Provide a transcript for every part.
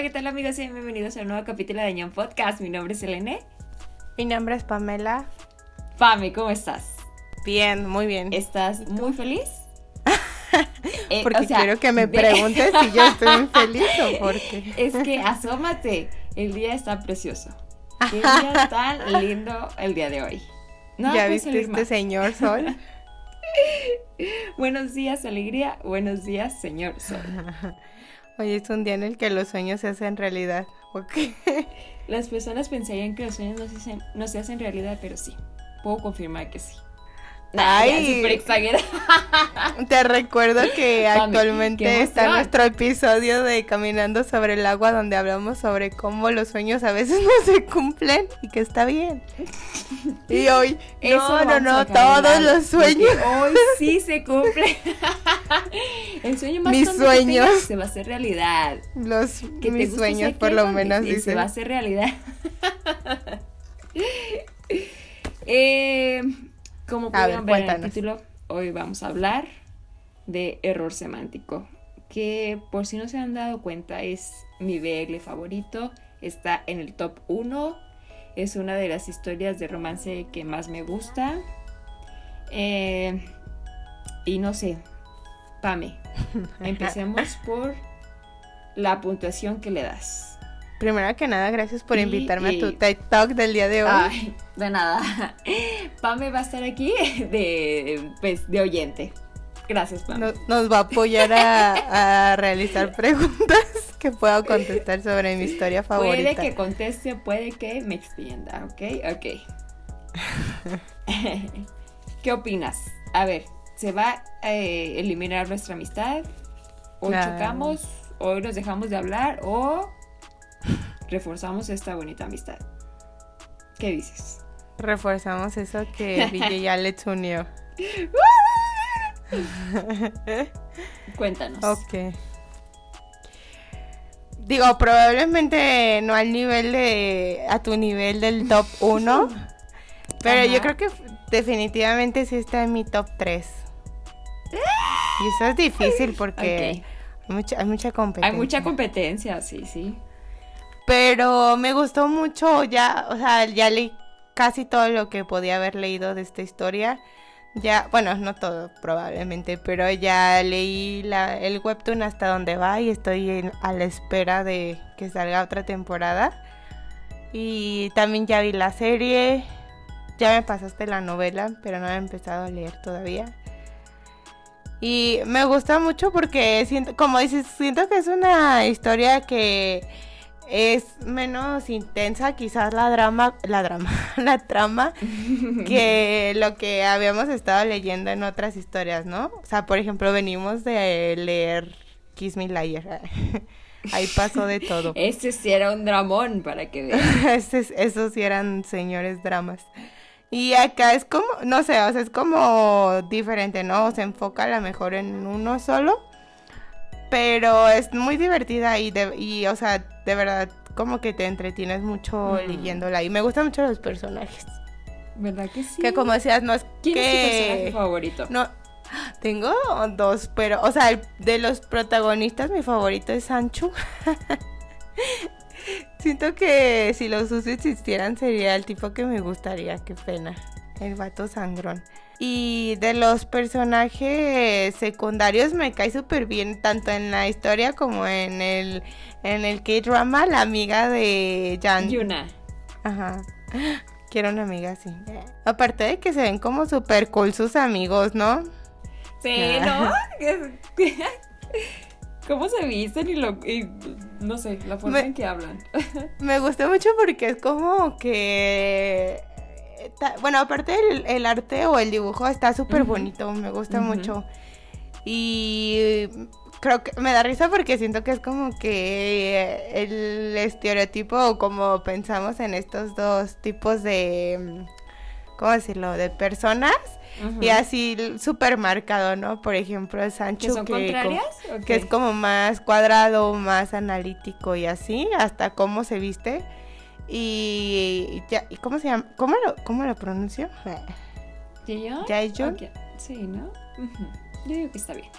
Hola, ¿qué tal amigos? Y bienvenidos a un nuevo capítulo de Ñon Podcast. Mi nombre es Elene. Mi nombre es Pamela. Pame, ¿cómo estás? Bien, muy bien. ¿Estás muy feliz? Eh, porque quiero que me preguntes si yo estoy muy feliz o por qué. Es que asómate, el día está precioso. Qué día tan lindo el día de hoy. ¿Ya viste este señor sol? buenos días, alegría. Buenos días, señor sol. Hoy es un día en el que los sueños se hacen realidad. Las personas pensarían que los sueños no se, hacen, no se hacen realidad, pero sí. Puedo confirmar que sí. Ay, super exagerada. Te recuerdo que actualmente está nuestro episodio de Caminando sobre el agua donde hablamos sobre cómo los sueños a veces no se cumplen y que está bien. Y hoy, no, no, no, todos los sueños. Hoy sí se cumple. El sueño más mis sueños se va a hacer realidad. Los mis sueños por lo menos Se va a hacer realidad. eh como pudieron ver, en el título, hoy vamos a hablar de error semántico, que por si no se han dado cuenta es mi BL favorito, está en el top 1, es una de las historias de romance que más me gusta. Eh, y no sé, Pame, empecemos por la puntuación que le das. Primero que nada, gracias por invitarme a tu TED Talk del día de hoy. Ay, de nada. Pame va a estar aquí de, pues, de oyente. Gracias, Pame. Nos, va a apoyar a, realizar preguntas que pueda contestar sobre mi historia favorita. Puede que conteste, puede que me extienda, ¿ok? Ok. ¿Qué opinas? A ver, ¿se va a eh, eliminar nuestra amistad? ¿O chocamos? ¿O nos dejamos de hablar? ¿O reforzamos esta bonita amistad. ¿Qué dices? Reforzamos eso que Ville ya le unió. Cuéntanos. Ok. Digo, probablemente no al nivel de. a tu nivel del top 1. pero yo creo que definitivamente sí está en mi top 3. Y eso es difícil porque hay, mucha, hay mucha competencia. Hay mucha competencia, sí, sí. Pero me gustó mucho, ya, o sea, ya leí casi todo lo que podía haber leído de esta historia. Ya, bueno, no todo probablemente, pero ya leí el webtoon hasta donde va y estoy a la espera de que salga otra temporada. Y también ya vi la serie, ya me pasaste la novela, pero no he empezado a leer todavía. Y me gusta mucho porque siento, como dices, siento que es una historia que es menos intensa quizás la drama, la drama, la trama que lo que habíamos estado leyendo en otras historias, ¿no? O sea, por ejemplo, venimos de leer Kiss Me Liar. Ahí pasó de todo. Ese sí era un dramón, para que vean. esos sí eran señores dramas. Y acá es como, no sé, o sea, es como diferente, ¿no? Se enfoca a lo mejor en uno solo pero es muy divertida y, de, y, o sea, de verdad, como que te entretienes mucho mm. leyéndola. Y me gustan mucho los personajes. ¿Verdad que sí? Que como decías, no es ¿Quién es tu personaje favorito? No, tengo dos, pero, o sea, de los protagonistas, mi favorito es Sancho. Siento que si los usos existieran sería el tipo que me gustaría, qué pena. El vato sangrón. Y de los personajes secundarios me cae súper bien, tanto en la historia como en el, en el K-drama, la amiga de Jan. Yuna. Ajá. Quiero una amiga así. Aparte de que se ven como súper cool sus amigos, ¿no? Sí, ¿no? ¿Cómo se visten y lo y, no sé, la forma en que hablan? me gusta mucho porque es como que bueno, aparte el, arte o el dibujo está súper bonito, me gusta mucho. Y creo que me da risa porque siento que es como que el estereotipo o como pensamos en estos dos tipos de, ¿cómo decirlo?, de personas. Y así súper marcado, ¿no? Por ejemplo, el Sancho que, que es como más cuadrado, más analítico y así, hasta cómo se viste. Y, ya, ¿y cómo se llama? ¿Cómo lo, cómo lo pronuncio? ¿Jaeyeon? ¿Jaeyeon? Sí, ¿no? Yo digo que está bien.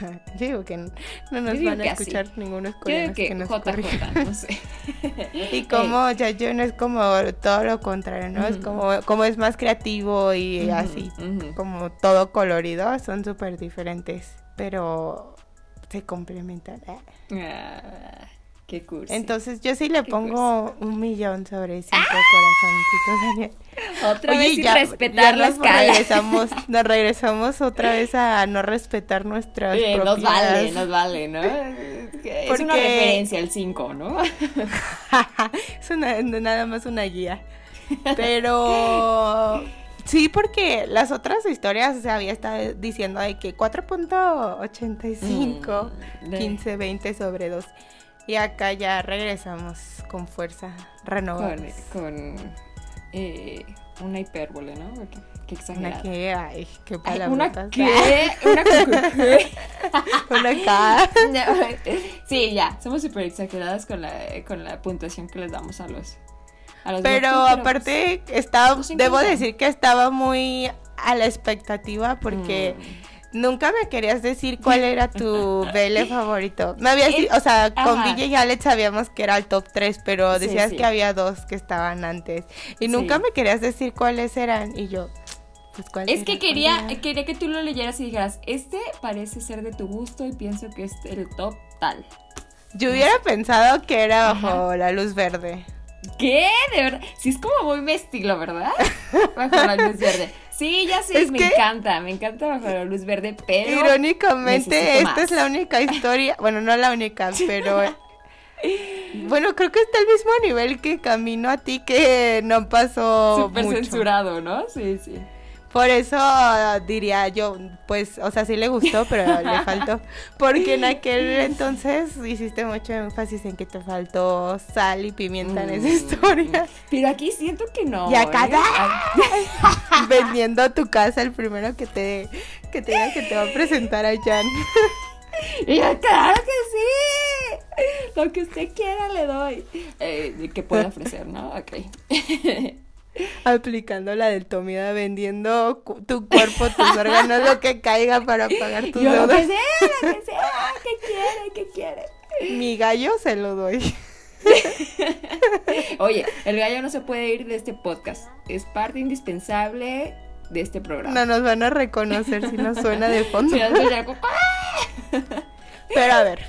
Yo digo que no, nos van a escuchar ninguno coreanos que, que nos JJ, no sé. y como yo no es como todo lo contrario, ¿no? Es como, como es más creativo y así, como todo colorido, son súper diferentes, pero se complementan. Ah. Qué cursi. Entonces yo sí le pongo un millón sobre cinco ¡Ah! corazoncitos, Otra vez sin respetar las regresamos, nos regresamos otra vez a no respetar nuestras eh, Nos vale, nos vale, ¿no? Es una referencia el 5, ¿no? es una, nada más una guía. Pero sí, porque las otras historias se había estado diciendo de que 4.85, 15, 20 sobre 2. Y acá ya regresamos con fuerza renovada. Con, eh, una hipérbole, ¿no? Qué, exagerado. Una que, ay, qué palabra. ¿Una qué? ¿Una qué? una K. sí, ya, somos súper exageradas con la, con la puntuación que les damos a los... A los pero aparte, estaba, debo decir que estaba muy a la expectativa porque... Mm Nunca me querías decir cuál era tu BL favorito. Me habías o sea, con Villa y Alex sabíamos que era el top 3, pero decías que había dos que estaban antes. Y nunca me querías decir cuáles eran. Y yo, pues cuál Es que quería, quería que tú lo leyeras y dijeras, este parece ser de tu gusto y pienso que es el top tal. Yo hubiera pensado que era bajo la luz verde. ¿Qué? De verdad. Sí, es como muy mi estilo, ¿verdad? Bajo la luz verde. Sí, ya sé, me encanta, me encanta bajo la luz verde, pero. Irónicamente, esta es la única historia. Bueno, no la única, pero. bueno, creo que está al mismo nivel que Camino a ti, que no pasó. Súper censurado, ¿no? Sí, sí. Por eso diría yo, pues, o sea, sí le gustó, pero le faltó. Porque en aquel entonces hiciste mucho énfasis en que te faltó sal y pimienta en esa mm. historia. Pero aquí siento que no. Y acá ¿eh? vendiendo tu casa el primero que te, que te diga que te va a presentar a Jan. Y yo, claro que sí. Lo que usted quiera le doy. Eh, que puede ofrecer, ¿no? Ok. Aplicando la del Tomida, vendiendo tu cuerpo, tus órganos, lo que caiga para pagar tus deudas. Lo que sea, lo que sea, ¿qué quiere? ¿Qué quiere? Mi gallo se lo doy. Oye, el gallo no se puede ir de este podcast. Es parte indispensable de este programa. No nos van a reconocer si nos suena de fondo. Pero a ver,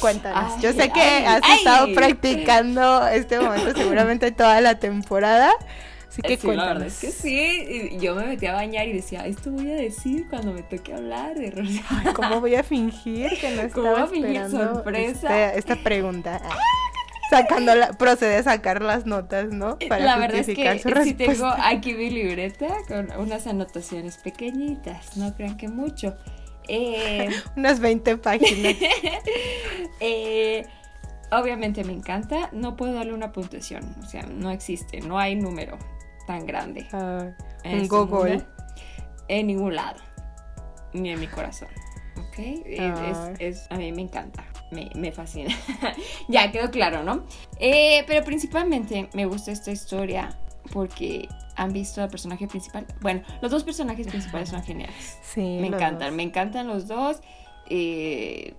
cuéntanos. Yo sé que has estado practicando este momento seguramente toda la temporada. Así que sí, la verdad es que sí. Yo me metí a bañar y decía, esto voy a decir cuando me toque hablar de ¿Cómo voy a fingir que no estaba esperando sorpresa? Este, esta pregunta? Sacando procede a sacar las notas, ¿no? Para la verdad es que sí tengo aquí mi libreta con unas anotaciones pequeñitas, no crean que mucho. Eh, unas 20 páginas. eh, obviamente me encanta, no puedo darle una puntuación, o sea, no existe, no hay número tan grande. Uh, en este Google. en ningún lado, ni en mi corazón. ¿Ok? Es, a mí me encanta, me, me fascina. ya quedó claro, ¿no? Eh, pero principalmente me gusta esta historia porque han visto al personaje principal. Bueno, los dos personajes principales son geniales. Sí. Me encantan, me encantan los dos. Eh,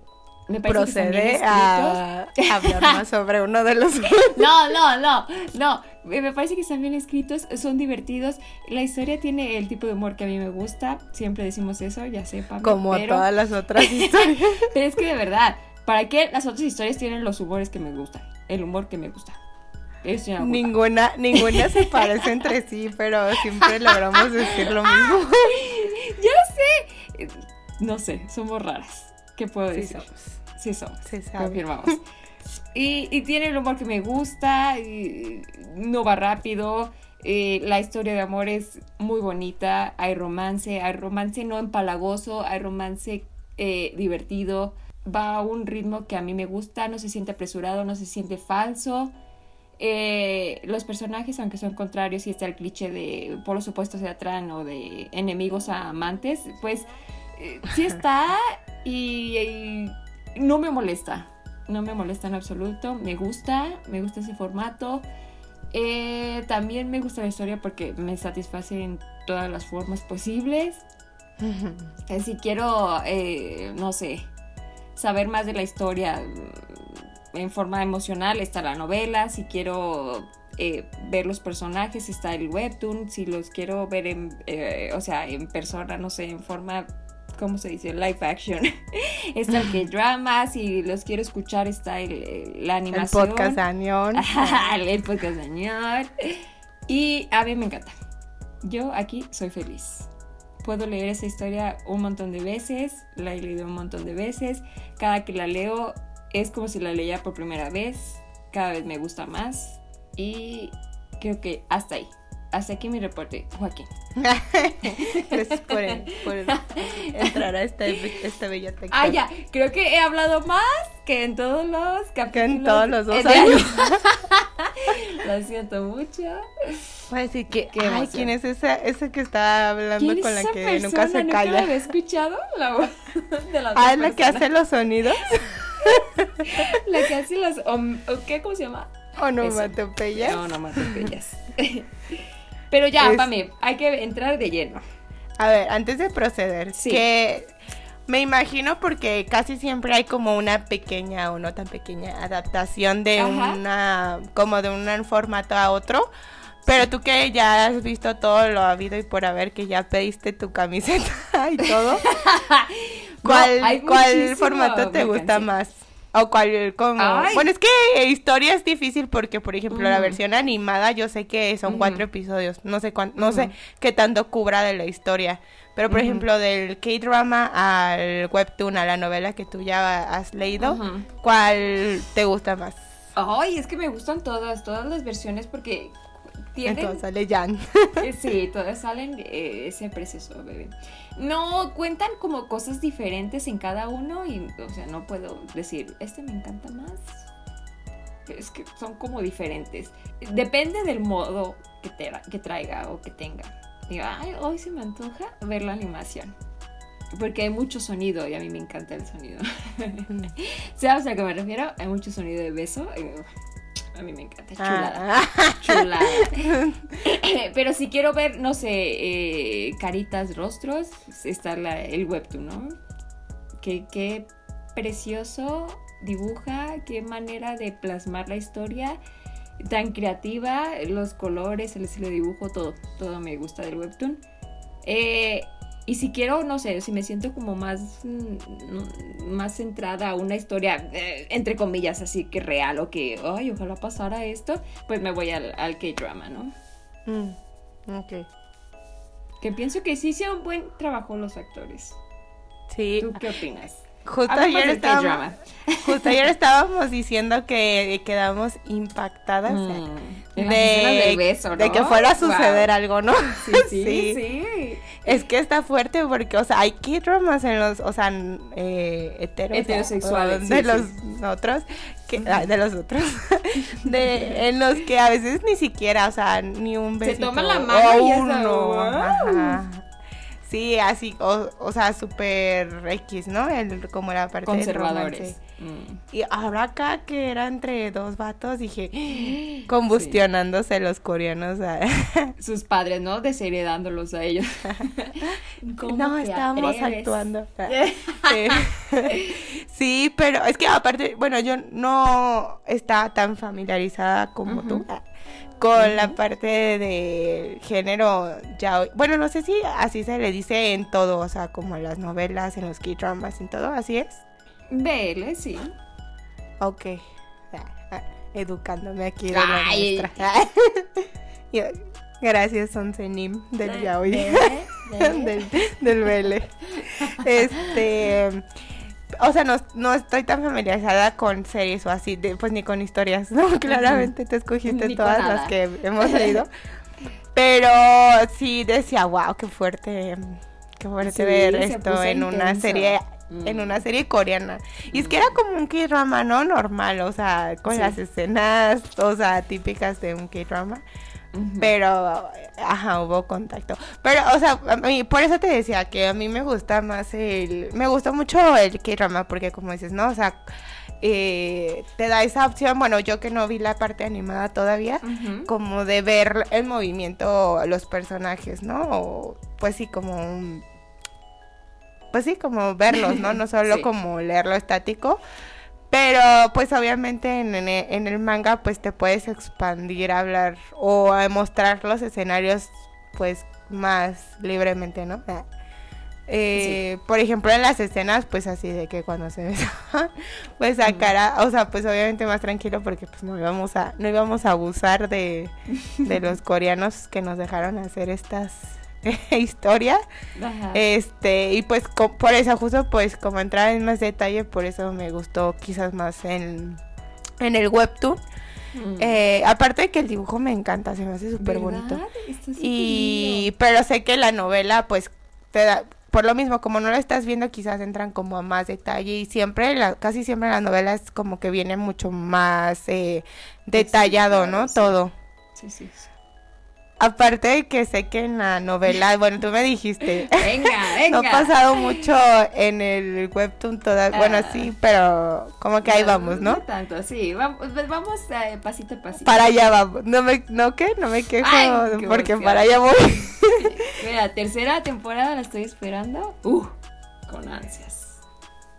me procede a hablar más sobre uno de los no no no no. Me parece que están bien escritos son divertidos. La historia tiene el tipo de humor que a mí me gusta. Siempre decimos eso ya sé como todas las otras historias. Pero es que de verdad para qué las otras historias tienen los humores que me gustan el humor que me gusta. Ninguna ninguna se parece entre sí pero siempre logramos decir lo mismo. Yo sé. No sé somos raras. ¿Qué puedo decir? Sí somos. Se Confirmamos. Y, y, tiene el humor que me gusta, y no va rápido, eh, la historia de amor es muy bonita, hay romance, hay romance no empalagoso, hay romance eh, divertido, va a un ritmo que a mí me gusta, no se siente apresurado, no se siente falso. Eh, los personajes, aunque son contrarios y está el cliché de por los opuestos se atraen o de enemigos a amantes, pues sí está y no me molesta, no me molesta en absoluto, me gusta, me gusta ese formato. Eh, también me gusta la historia porque me satisface en todas las formas posibles. Eh, si quiero, eh, no sé, saber más de la historia mm, en forma emocional, está la novela. Si quiero eh, ver los personajes, está el webtoon. Si los quiero ver en, o sea, en persona, no sé, en forma ¿cómo se dice? Live action. está el K-drama, si los quiero escuchar está el, la animación. El podcast añón. el podcast añón. Y a mí me encanta. Yo aquí soy feliz. Puedo leer esa historia un montón de veces, la he leído un montón de veces. Cada que la leo es como si la leía por primera vez. Cada vez me gusta más. Y creo que hasta ahí. Hasta aquí mi reporte, Joaquín. Gracias por, entrar a esta, esta bella Ah, ya, creo que he hablado más que en todos los capítulos. Que en todos los dos años. Lo siento mucho. Voy a decir que, ay, ¿quién es esa, esa que está hablando con la que nunca se calla? ¿Nunca escuchado la voz de la Ah, es la que hace los sonidos. la que hace los, ¿qué? ¿Cómo se llama? Onomatopeyas. Onomatopeyas. Pero ya, para mí, hay que entrar de lleno. A ver, antes de proceder, que me imagino porque casi siempre hay como una pequeña o no tan pequeña adaptación de una, como de un formato a otro. Pero tú que ya has visto todo lo habido y por haber, que ya pediste tu camiseta y todo, ¿cuál, ¿cuál formato te gusta más? O cual, como... Bueno, es que historia es difícil porque, por ejemplo, la versión animada yo sé que son cuatro episodios. No sé cuánto, no sé qué tanto cubra de la historia. Pero, por ejemplo, del K-drama al webtoon, a la novela que tú ya has leído, ¿cuál te gusta más? Ay, es que me gustan todas, todas las versiones porque tienen... Entonces sale Jan. Eh, sí, todas salen eh, ese precioso bebé. No, cuentan como cosas diferentes en cada uno y, o sea, no puedo decir, este me encanta más. Es que son como diferentes. Depende del modo que, te, que traiga o que tenga. Digo, ay, hoy se me antoja ver la animación. Porque hay mucho sonido y a mí me encanta el sonido. ¿Sabes a qué me refiero? Hay mucho sonido de beso. A mí me encanta, chulada. Ah. Chulada. Pero si quiero ver, no sé, eh, caritas, rostros, está el webtoon, ¿no? Qué, qué precioso dibuja, qué manera de plasmar la historia tan creativa, los colores, el estilo de dibujo, todo, todo me gusta del webtoon. Eh, y si quiero, no sé, si me siento como más, mm, más centrada a una historia, eh, entre comillas, así que real o que, ay, ojalá pasara esto, pues me voy al, al K-drama, ¿no? Mm, ok. Que pienso que sí sea un buen trabajo los actores. Sí. ¿Tú qué opinas? Justo ayer, estábamos, justo ayer estábamos diciendo que quedamos impactadas mm, de, de, que fuera a suceder algo, ¿no? Sí sí, sí, Es que está fuerte porque, o sea, hay K-dramas en los, o sea, eh, heterosexuales. de los otros, que, de los otros, de, en los que a veces ni siquiera, o sea, ni un besito. Se toman la mano y uno. Ajá. Sí, así, o, o sea, súper X, ¿no? El, como la parte Conservadores. Mm. Y ahora acá que era entre dos vatos, dije, combustionándose los coreanos. Sus padres, ¿no? Desheredándolos a ellos. no, estábamos actuando. sí, pero es que aparte, bueno, yo no estaba tan familiarizada como tú con la parte de género ya bueno no sé si así se le dice en todo o sea como en las novelas en los key dramas en todo así es. BL sí. Ok educándome aquí de la maestra. Gracias Onsenim del yaoi del, del BL este o sea, no, no, estoy tan familiarizada con series o así, pues ni con historias, ¿no? Claramente te escogiste todas las que hemos leído. Pero sí decía, wow, qué fuerte, qué fuerte ver esto en una serie en mm. una serie coreana. Y es que era como un K-drama, ¿no? Normal, o sea, con las escenas, o sea, típicas de un K-drama. Pero, ajá, hubo contacto. Pero, o sea, a mí, por eso te decía que a mí me gusta más el. Me gusta mucho el K-drama, porque, como dices, ¿no? O sea, eh, te da esa opción. Bueno, yo que no vi la parte animada todavía, como de ver el movimiento, los personajes, ¿no? O, pues sí, como un pues sí, como verlos, ¿no? No solo como leerlo estático. Pero pues obviamente en, en, el manga pues te puedes expandir, hablar o mostrar los escenarios pues más libremente, ¿no? Ah. Eh, por ejemplo, en las escenas, pues así de que cuando se besaban, pues a cara, o sea, pues obviamente más tranquilo porque pues no íbamos a, no íbamos a abusar de, de los coreanos que nos dejaron hacer estas historias. Este, y pues por eso, justo pues como entrar en más detalle, por eso me gustó quizás más en, en el webtoon. Mm. Eh, aparte de que el dibujo me encanta, se me hace súper bonito. Y, pero sé que la novela, pues, te da, por lo mismo, como no lo estás viendo, quizás entran como a más detalle y siempre, la, casi siempre la novela es como que viene mucho más eh, detallado, ¿no? Todo. Sí, sí, sí. Aparte de que sé que en la novela, bueno, tú me dijiste. Venga, venga. no ha pasado mucho en el webtoon toda, bueno, ah. sí, pero como que ahí vamos, ¿no? No tanto, sí, vamos, pues vamos eh, pasito a pasito. Para allá vamos. No me, ¿no qué? No me quejo porque para allá voy. Mira, tercera temporada la estoy esperando. Uh, con ansias.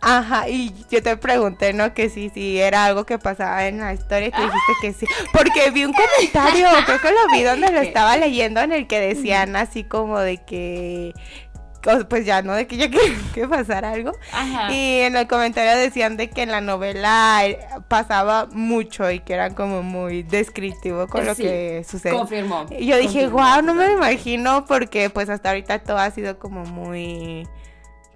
Ajá, y yo te pregunté, ¿no? Que sí, sí, era algo que pasaba en la historia y tú dijiste que sí. Porque vi un comentario, creo que lo vi donde lo estaba leyendo, en el que decían así como de que pues ya no de que ya que, que pasara algo Ajá. y en el comentario decían de que en la novela eh, pasaba mucho y que era como muy descriptivo con lo que sucede confirmó y yo dije wow no me lo imagino porque pues hasta ahorita todo ha sido como muy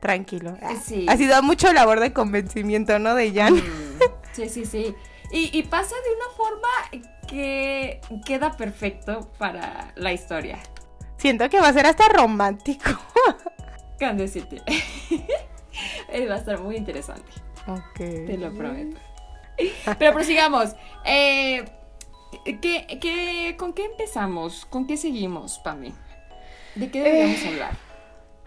tranquilo. Sí. Ha sido mucho labor de convencimiento, ¿no? De Jan. Mm. Sí, sí, sí. Y, pasa de una forma que queda perfecto para la historia. Siento que va a ser hasta romántico. Can City. va a estar muy interesante. Ok. Te lo prometo. Pero prosigamos. Eh, ¿qué, con qué empezamos? ¿Con qué seguimos, Pami? ¿De qué deberíamos eh, hablar?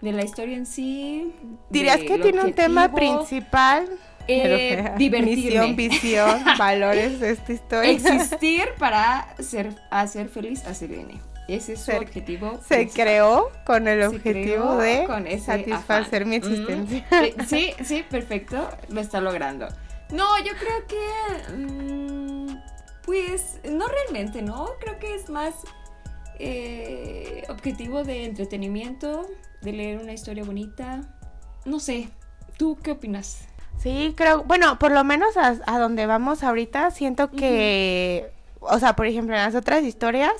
De la historia en sí. ¿Dirías que tiene un tema principal? Eh, Misión, visión, valores de esta historia. Existir para ser, hacer feliz a Selene. Ese es su objetivo. Se creó con el objetivo de satisfacer mi existencia. sí, sí, perfecto. Lo está logrando. No, yo creo que. Mm, pues, no realmente, ¿no? Creo que es más eh, objetivo de entretenimiento de leer una historia bonita. No sé, ¿tú qué opinas? Sí, creo, bueno, por lo menos a, donde vamos ahorita, siento que, o sea, por ejemplo, en las otras historias,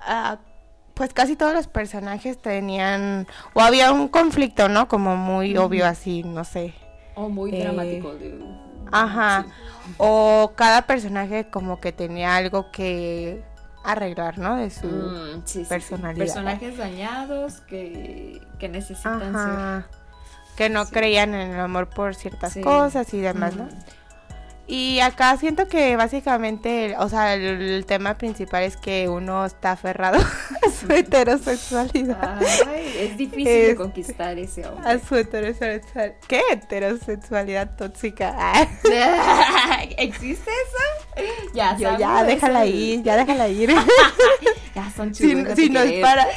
ah, pues casi todos los personajes tenían, o había un conflicto, ¿no? Como muy obvio así, no sé. O muy dramático. Ajá. O cada personaje como que tenía algo que arreglar, ¿no? De su mm, personalidad. Personajes dañados que, que necesitan ser. Que no creían en el amor por ciertas cosas y demás, ¿no? Y acá siento que básicamente, o sea, el, tema principal es que uno está aferrado a su heterosexualidad. Ay, es difícil de conquistar ese hombre. A su heterosexualidad. ¿Qué heterosexualidad tóxica? ¿Existe eso? Ya, Yo, ya, déjala ir, ya déjala ir. ya son chulos. Si, no es para.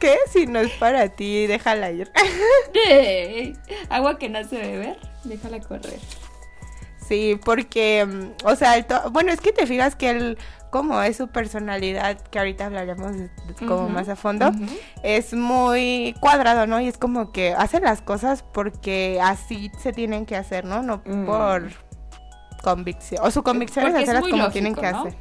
¿Qué? Si no es para ti, déjala ir. Agua que no se beber, déjala correr. Sí, porque, mm, o sea, bueno, es que te fijas que él, como es su personalidad, que ahorita hablaremos como más a fondo, es muy cuadrado, ¿no? Y es como que hace las cosas porque así se tienen que hacer, ¿no? No mm. por convicción. O su convicción es hacerlas como tienen que hacer.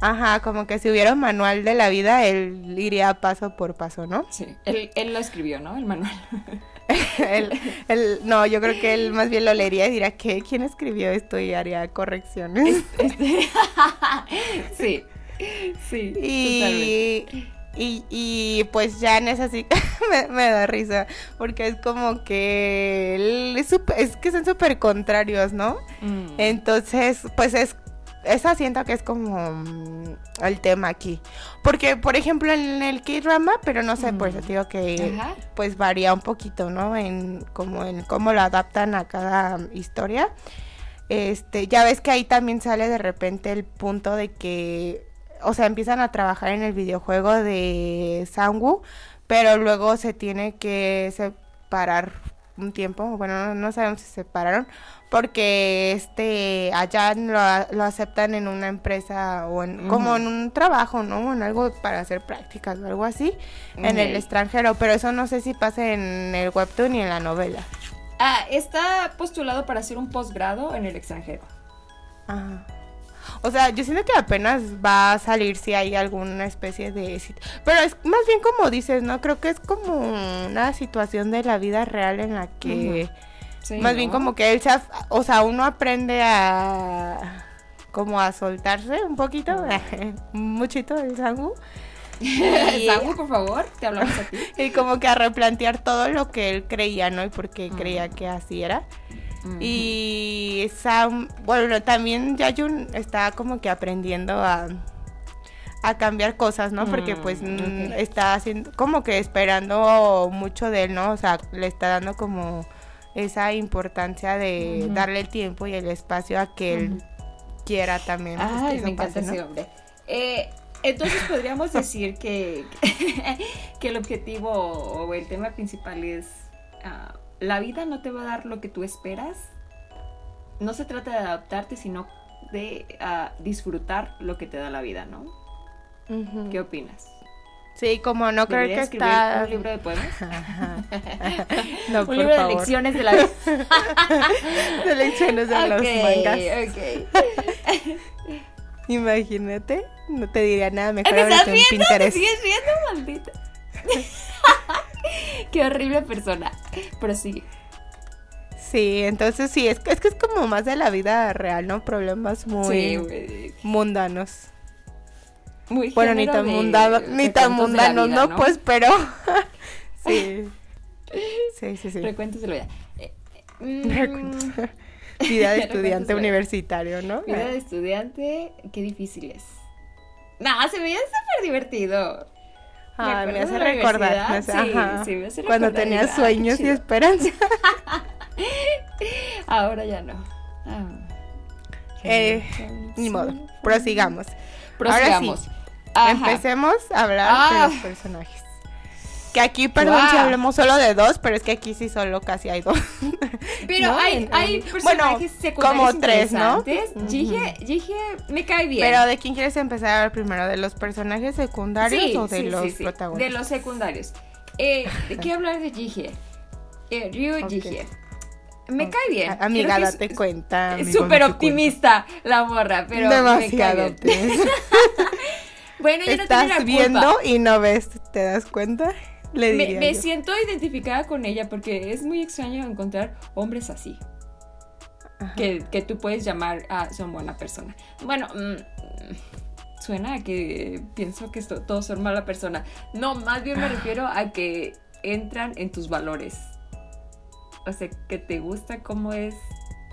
Ajá, como que si hubiera un manual de la vida, él iría paso por paso, ¿no? Sí, él, él lo escribió, ¿no? El manual. el, no, yo creo que él más bien lo leería y diría que quién escribió esto y haría correcciones. Este, sí, sí. Y, y, y, pues ya en esa sí me, da risa, porque es como que él es, es que son súper contrarios, ¿no? Mm. Entonces, pues es esa siento que es como mm, el tema aquí. Porque, por ejemplo, en el K-drama, pero no sé, por eso digo que pues varía un poquito, ¿no? En como en cómo lo adaptan a cada historia. Este, ya ves que ahí también sale de repente el punto de que, o sea, empiezan a trabajar en el videojuego de Sangwoo, pero luego se tiene que, se parar un tiempo, bueno, no, sabemos si se separaron, porque este allá lo, aceptan en una empresa o en, como en un trabajo, ¿no? En algo para hacer prácticas o algo así, en el extranjero, pero eso no sé si pasa en el webtoon ni en la novela. Ah, está postulado para hacer un posgrado en el extranjero. Ajá. O sea, yo siento que apenas va a salir si hay alguna especie de éxito. Pero es más bien como dices, ¿no? Creo que es como una situación de la vida real en la que... más bien como que él se... O sea, uno aprende a... Como a soltarse un poquito. muchito el sangu. Sangu, por favor, te hablamos a ti. y como que a replantear todo lo que él creía, ¿no? Y porque creía que así era. Y Sam, bueno, también Yayun está como que aprendiendo a, a cambiar cosas, ¿no? Porque mm, pues mm, está haciendo, como que esperando mucho de él, ¿no? O sea, le está dando como esa importancia de darle el tiempo y el espacio a que él quiera también. Ay, me encanta ese hombre. Eh, entonces podríamos decir que, que el objetivo o el tema principal es ah, la vida no te va a dar lo que tú esperas. No se trata de adaptarte, sino de ah, disfrutar lo que te da la vida, ¿no? ¿Qué opinas? Sí, como no creo que está... un libro de poemas? no, un libro de lecciones de la vida. de lecciones de los mangas. Ok. Imagínate, no te diría nada mejor. ¿Te estás viendo? ¿Te sigues viendo, maldita? Qué horrible persona. Pero sí. Sí, entonces sí, es, es que es como más de la vida real, ¿no? Problemas muy mundanos. Muy bueno, ni tan, mundano, ni tan mundanos, ¿no? Pues, pero sí. Sí, sí, sí. Recuentos de la vida. Eh, mm. vida de estudiante universitario, ¿no? Vida de estudiante, qué difícil es. No, se veía súper divertido. Ah, me, hace recordar. sí, sí, me hace Cuando tenía sueños y esperanza. Ahora ya no. Ah, eh, ni modo. Prosigamos. Prosigamos. Ahora sí, empecemos a hablar de ah. los personajes. Que aquí, perdón si hablemos solo de dos, pero es que aquí sí solo casi hay dos. Pero hay, hay personajes secundarios como tres, ¿no? Jige, me cae bien. Pero ¿de quién quieres empezar primero? ¿De los personajes secundarios o de los protagonistas? De los secundarios. Eh, quiero hablar de Jige. Eh, Ryu Jige. Me cae bien. Amiga, date cuenta. Es súper optimista la morra, pero Demasiado me cae bien. bueno, yo Estás no la viendo y no ves, ¿te das cuenta? Me, siento identificada con ella porque es muy extraño encontrar hombres así. Que, tú puedes llamar a son buena persona. Bueno, mm, suena a que pienso que todos son mala persona. No, más bien me refiero a que entran en tus valores. O sea, que te gusta cómo es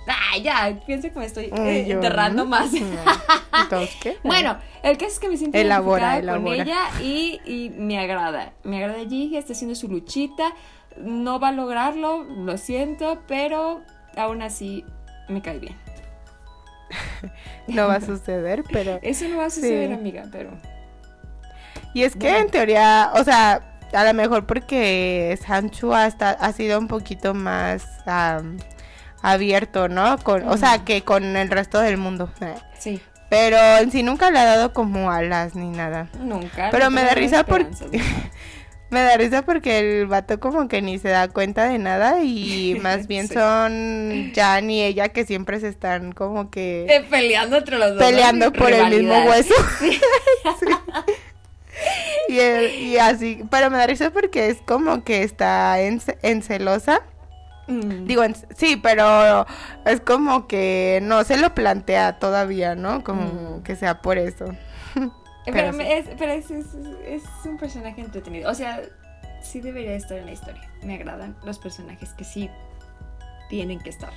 Ah, ya, pienso que me estoy eh, enterrando más. ¿Entonces qué? bueno, el caso es que me siento elabora, con ella y, y, me agrada. Me agrada Gigi, está haciendo su luchita. No va a lograrlo, lo siento, pero aún así me cae bien. no va a suceder, pero... Eso no va a suceder, amiga, pero... Y es que en teoría, o sea, a lo mejor porque Sancho hasta ha sido un poquito más abierto, ¿no? Con, O sea, que con el resto del mundo. Sí. Pero en sí nunca le ha dado como alas ni nada. Nunca. Pero me da risa porque... me da risa porque el vato como que ni se da cuenta de nada y más bien son Jan y ella que siempre se están como que... Eh, peleando entre los dos. Peleando por el mismo hueso. Y, y, así, pero me da risa porque es como que está en, en celosa Mm. Digo, sí, pero es como que no se lo plantea todavía, ¿no? Como mm. que sea por eso. pero, es, pero es, es, un personaje entretenido. O sea, sí debería estar en la historia. Me agradan los personajes que sí tienen que estar.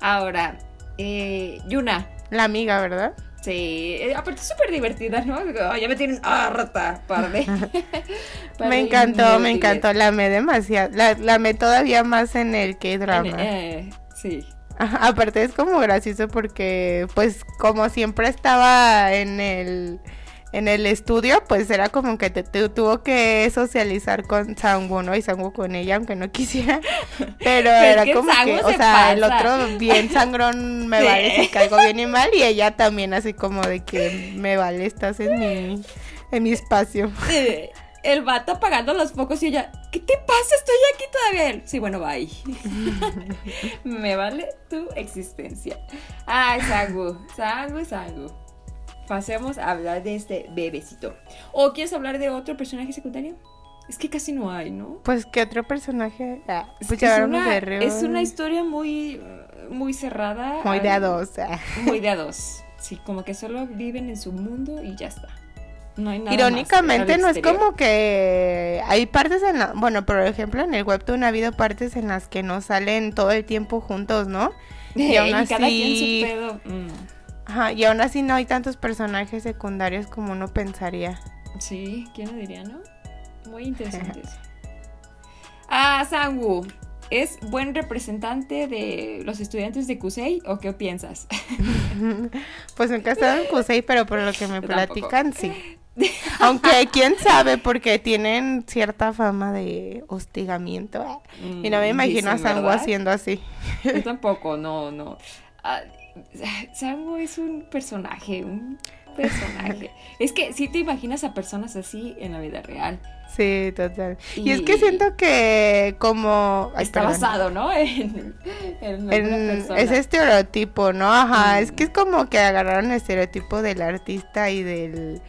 Ahora, eh, Yuna. La amiga, ¿verdad? Sí, eh, aparte es súper divertida, ¿no? ya me tienen harta, parde. me encantó, me encantó, la amé demasiado, la, la amé todavía más en el K-drama. Eh, sí. aparte es como gracioso porque, pues, como siempre estaba en el en el estudio, pues era como que te, tuvo que socializar con Sangwoo, ¿no? Y Sangwoo con ella, aunque no quisiera. Pero era como que, o sea, el otro bien sangrón me vale si caigo bien y mal. Y ella también así como de que me vale, estás en mi, en mi espacio. el vato apagando los focos y ella, ¿qué te pasa? Estoy aquí todavía. Sí, bueno, bye. me vale tu existencia. Ay, Sangu, Sangu, Sangu pasemos a hablar de este bebecito. ¿O quieres hablar de otro personaje secundario? Es que casi no hay, ¿no? Pues, ¿qué otro personaje? Ah, pues es, una, es una historia muy, muy cerrada. Muy de a dos. Ah. Muy de a dos. Sí, como que solo viven en su mundo y ya está. No hay nada Irónicamente, no es como que hay partes en la. Bueno, por ejemplo, en el webtoon ha habido partes en las que no salen todo el tiempo juntos, ¿no? Y, aún así... cada quien su pedo. Mm. Ajá, y aún así no hay tantos personajes secundarios como uno pensaría. Sí, ¿quién lo diría, no? Muy interesantes. ah, Sangu, ¿es buen representante de los estudiantes de Kusei o qué piensas? pues nunca he estado en Kusei, pero por lo que me platican, sí. Aunque quién sabe, porque tienen cierta fama de hostigamiento. y no me mm, imagino a Sangu haciendo así. Yo tampoco, no, no. Ah, Sango es un personaje, un personaje. es que si te imaginas a personas así en la vida real. Sí, total. Y, es que siento que como... está basado, ¿no? En, ese estereotipo, ¿no? Ajá, es que es como que agarraron el estereotipo del artista y del...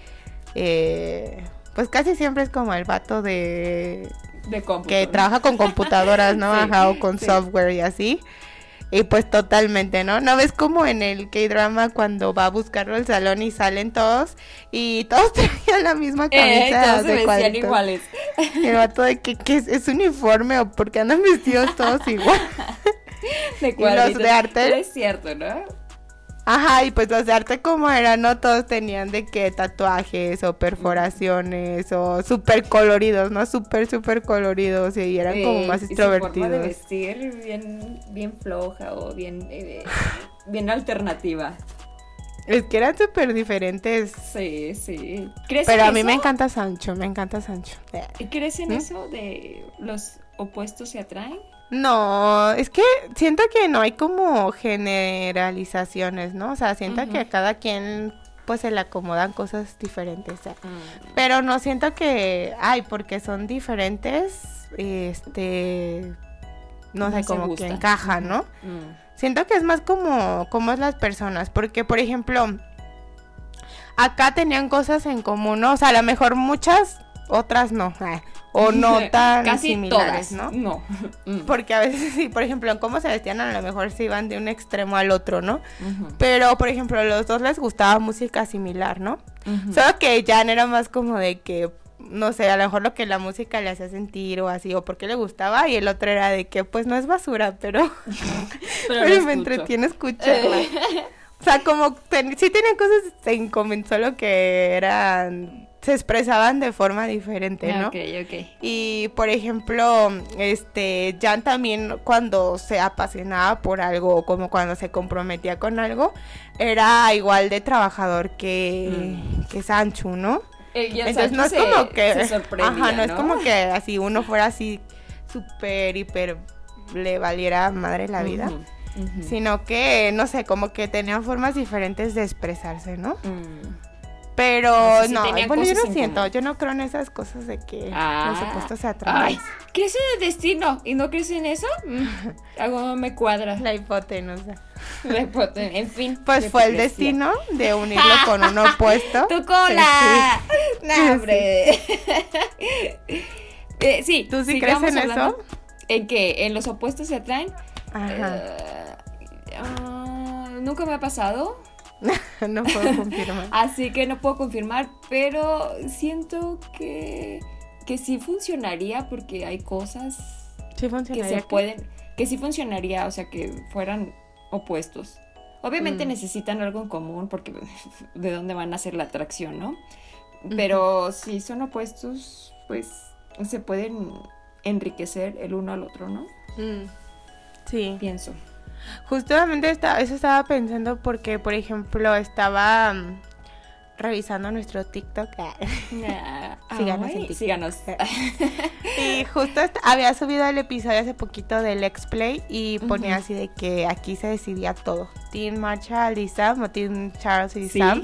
Eh, pues casi siempre es como el vato de... De que trabaja con computadoras, ¿no? Ajá, o con software y así. Y pues totalmente, ¿no? ¿No ves como en el K-drama cuando va a buscarlo al salón y salen todos y todos traían la misma eh, camisa eh, todos se iguales. El vato de que, es uniforme o porque andan vestidos todos igual. De y los de arte. Es cierto, ¿no? Ajá, y pues los de arte como eran, no todos tenían de que tatuajes o perforaciones o súper coloridos, ¿no? Súper, súper coloridos y eran como más extrovertidos. Y su forma de vestir bien, bien floja o bien, eh, bien alternativa. Es que eran súper diferentes. Sí, sí. Pero a mí me encanta Sancho, me encanta Sancho. ¿Crees en eso de los opuestos se atraen? No, es que siento que no hay como generalizaciones, ¿no? O sea, siento que a cada quien pues se le acomodan cosas diferentes. Mm. Pero no siento que, ay, porque son diferentes, este, no, sé, como que encajan, ¿no? Mm. Siento que es más como, como es las personas, porque por ejemplo, acá tenían cosas en común, ¿no? O sea, a lo mejor muchas, otras no o no tan Casi similares, ¿no? No. Mm. Porque a veces sí, por ejemplo, en cómo se vestían a lo mejor se iban de un extremo al otro, ¿no? Pero, por ejemplo, a los dos les gustaba música similar, ¿no? Solo que Jan era más como de que no sé, a lo mejor lo que la música le hacía sentir o así, o porque le gustaba, y el otro era de que, pues no es basura, pero, pero, me entretiene escucharla. o sea, como sí tienen cosas en común, solo que eran se expresaban de forma diferente, ¿no? Ok, ok. Y por ejemplo, este, Jan también cuando se apasionaba por algo, como cuando se comprometía con algo, era igual de trabajador que, mm. que Sancho, ¿no? Entonces no es como que, ajá, no, es como que así uno fuera así súper, hiper, le valiera madre la vida. Sino que, no sé, como que tenían formas diferentes de expresarse, ¿no? Mm. Pero no, bueno, yo no siento, yo no creo en esas cosas de que ah, los opuestos se atraen. ¿Crees en el destino y no crees en eso? Mm, algo me cuadra. La hipotenusa. La hipotenusa, en fin. Pues fue el destino de unirlo con uno opuesto. ¡Tu cola! ¡No, hombre! eh, sí. ¿Tú sí crees en eso? ¿En que ¿En los opuestos se atraen? Ajá. Eh, ah, nunca me ha pasado. no puedo confirmar. Así que no puedo confirmar, pero siento que, que sí funcionaría porque hay cosas que se pueden, que sí funcionaría, o sea, que fueran opuestos. Obviamente mm. necesitan algo en común porque de dónde van a ser la atracción, ¿no? Pero si son opuestos, pues se pueden enriquecer el uno al otro, ¿no? Mm. Sí. Pienso. Justamente eso estaba pensando porque, por ejemplo, estaba... revisando nuestro TikTok. Ah, síganos en TikTok. Síganos. y justo había subido el episodio hace poquito del Let's Play y ponía así de que aquí se decidía todo. Team Marshall y Sam o Team Charles y Sam.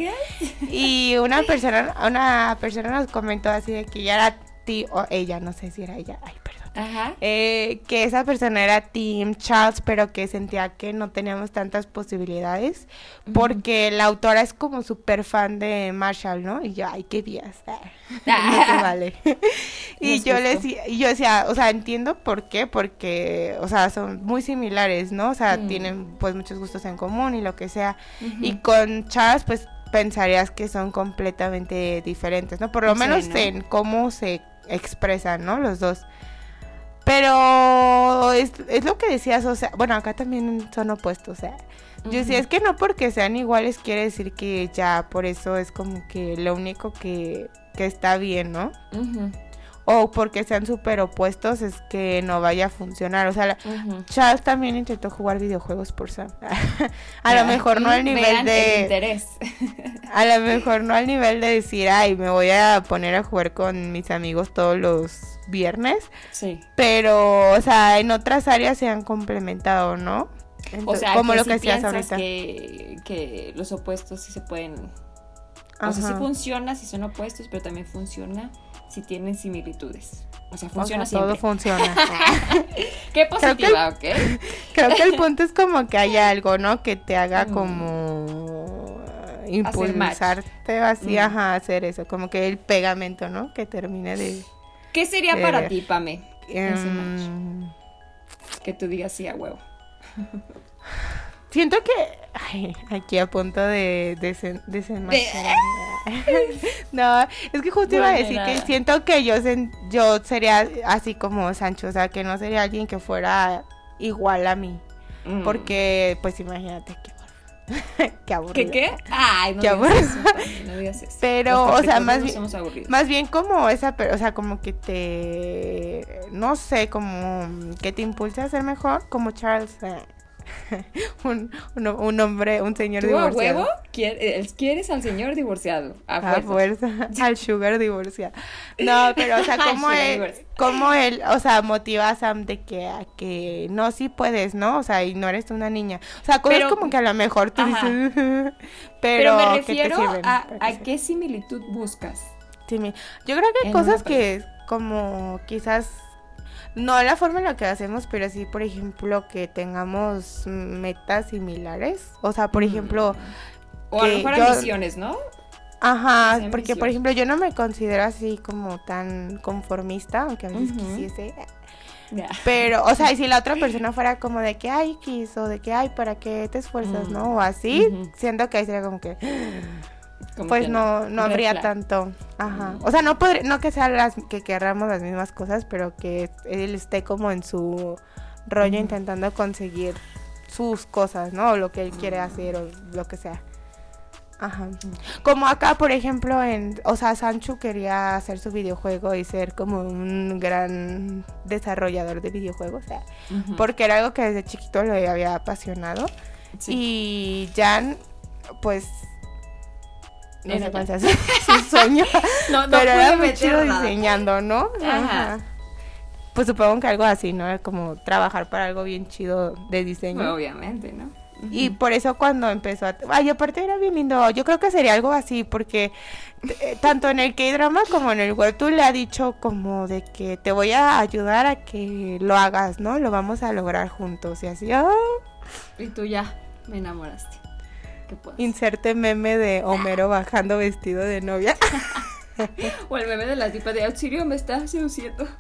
Y una persona, una persona nos comentó así de que ya era ti o ella, no sé si era ella. Ay, Ajá. Eh, que esa persona era Team Charles, pero que sentía que no teníamos tantas posibilidades, porque la autora es como súper fan de Marshall, ¿no? Y yo, ay, qué días. Ah, vale. y yo le decía, y yo decía, o sea, entiendo por qué, porque, o sea, son muy similares, ¿no? O sea, mm. tienen pues muchos gustos en común y lo que sea. Y con Charles, pues pensarías que son completamente diferentes, ¿no? Por lo menos en cómo se expresan, ¿no? Los dos. Pero es, es, lo que decías, o sea, bueno, acá también son opuestos, o sea, yo decía, es que no porque sean iguales quiere decir que ya por eso es como que lo único que, que está bien, ¿no? O porque sean súper opuestos es que no vaya a funcionar. O sea, Charles también intentó jugar videojuegos por Sam. a lo mejor no al nivel de... interés. a lo mejor no al nivel de decir, ay, me voy a poner a jugar con mis amigos todos los viernes. Sí. Pero, o sea, en otras áreas se han complementado, ¿no? o sea, como lo que decías ahorita. Que, que los opuestos sí se pueden. O sea, sí funciona si son opuestos, pero también funciona si tienen similitudes. O sea, funciona siempre. Todo funciona. Qué positiva, creo ¿ok? Creo que el punto es como que haya algo, ¿no? Que te haga mm. como impulsarte así, mm. a hacer eso. Como que el pegamento, ¿no? Que termine de ¿Qué sería para ti, Pame? Em, que tú digas sí a huevo. Siento que. Ay, aquí a punto de desenmascarar. no, es que justo iba a decir que siento que yo, yo sería así como Sancho, o sea, que no sería alguien que fuera igual a mí. Mm. Porque, pues imagínate que qué aburrido. ¿Qué qué? Ay, no, digas eso, no digas eso. Pero, o sea, más bien, más bien como esa, o sea, como que te, no sé, como que te impulsa a ser mejor, como Charles. Eh, un, un, hombre, un señor divorciado. a huevo? Eh, ¿Quieres al señor divorciado? A fuerza. Al sugar divorciado. No, pero o sea, como él, como él, o sea, motiva a Sam de que, a que no, sí puedes, ¿no? O sea, y no eres una niña. O sea, cosas como que a lo mejor tú dices, pero, me refiero a, a qué similitud buscas. Sí, yo creo que hay cosas que como quizás no la forma en la que hacemos, pero sí, por ejemplo, que tengamos metas similares. O sea, por ejemplo... O a lo mejor ambiciones, ¿no? Ajá, porque por ejemplo yo no me considero así como tan conformista, aunque a veces quisiese. Pero, o sea, y si la otra persona fuera como de que, ay, quiso, de que, ay, ¿para qué te esfuerzas, mm. no? O así, siento que ahí sería como que, pues no, no, habría tanto. Ajá. O sea, no podría, no que sean las que querramos las mismas cosas, pero que él esté como en su rollo intentando conseguir sus cosas, ¿no? O lo que él quiere hacer o lo que sea. Ajá. Como acá, por ejemplo, en, o sea, Sancho quería hacer su videojuego y ser como un gran desarrollador de videojuegos, o sea, porque era algo que desde chiquito le había apasionado. Y Jan, pues no sé cuál su, sueño. no, no pero era muy chido diseñando, ¿no? Ajá. Pues supongo que algo así, ¿no? Como trabajar para algo bien chido de diseño. Obviamente, ¿no? Y por eso cuando empezó a... Ay, aparte era bien lindo. Yo creo que sería algo así, porque eh, tanto en el K-drama como en el webtoon le ha dicho como de que te voy a ayudar a que lo hagas, ¿no? Lo vamos a lograr juntos. Y así, ¡ah! Y tú ya me enamoraste. Inserte meme de Homero bajando vestido de novia. o el meme de la tipa de auxilio me está seduciendo.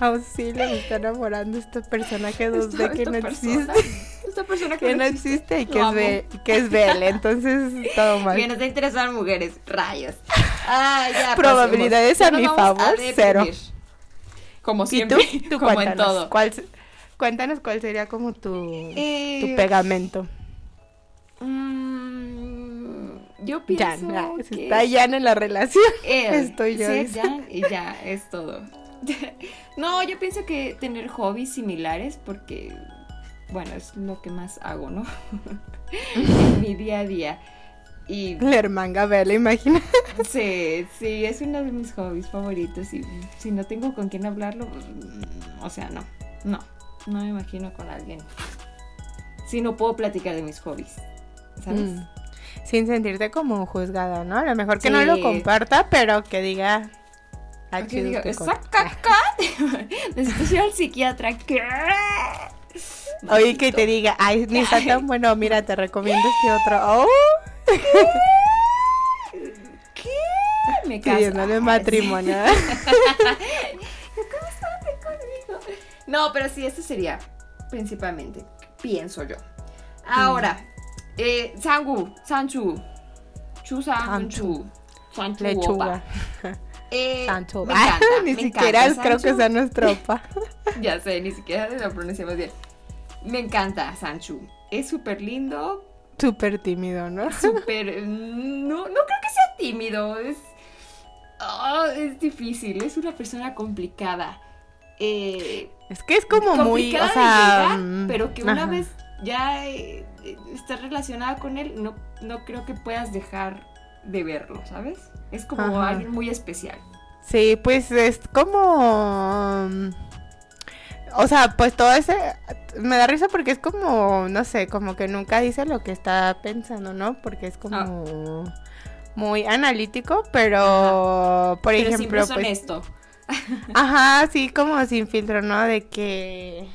Auxilio, me está enamorando esta persona que dos de que no existe. Esta persona que, no existe, y que es, Be que es Belle, entonces todo mal. Que no te interesan mujeres, rayos. Ah, ya, Probabilidades a mi favor, cero. Como siempre, ¿Tú? como en todo. cuéntanos cuál sería como tu, tu eh, pegamento. Mm, yo pienso que está Jan en la relación. Estoy yo. Sí, Jan y ya, es todo. no, yo pienso que tener hobbies similares porque, bueno, es lo que más hago, ¿no? en mi día a día. Y... Leer manga, la imagina. Sí, sí, es uno de mis hobbies favoritos. Y si no tengo con quién hablarlo, mm, o sea, no, no, no me imagino con alguien. Si no puedo platicar de mis hobbies, ¿sabes? Mm. Sin sentirte como juzgada, ¿no? A lo mejor que no lo comparta, pero que diga. Diga, esa caca. Necesito ir al psiquiatra. ¿Qué? Oye, que te diga, ay, ni está tan bueno, mira, te recomiendo este otro. Oh. ¿Qué? Me caso. de matrimonio. No, pero sí, eso sería principalmente, pienso yo. Ahora, eh, Sangu, Sanchu, Chu Sanchu, Sanchu Lechuga. Eh, Sancho. Me encanta, ni siquiera creo que sea nuestro opa. ya sé, ni siquiera lo pronunciamos bien. Me encanta Sanchu. Es súper lindo, Súper tímido, ¿no? Súper... No, no creo que sea tímido. Es... Oh, es difícil. Es una persona complicada. Eh, es que es como muy... O sea, mm, pero que una vez ya eh, estás relacionada con él, no, no creo que puedas dejar de verlo, ¿sabes? Es como alguien muy especial. Sí, pues es como... Mm, o sea, pues todo ese me da risa porque es como, no sé, como que nunca dice lo que está pensando, ¿no? Porque es como ah. muy analítico, pero por pero ejemplo, pues honesto. Ajá, sí, como sin filtro, ¿no? De que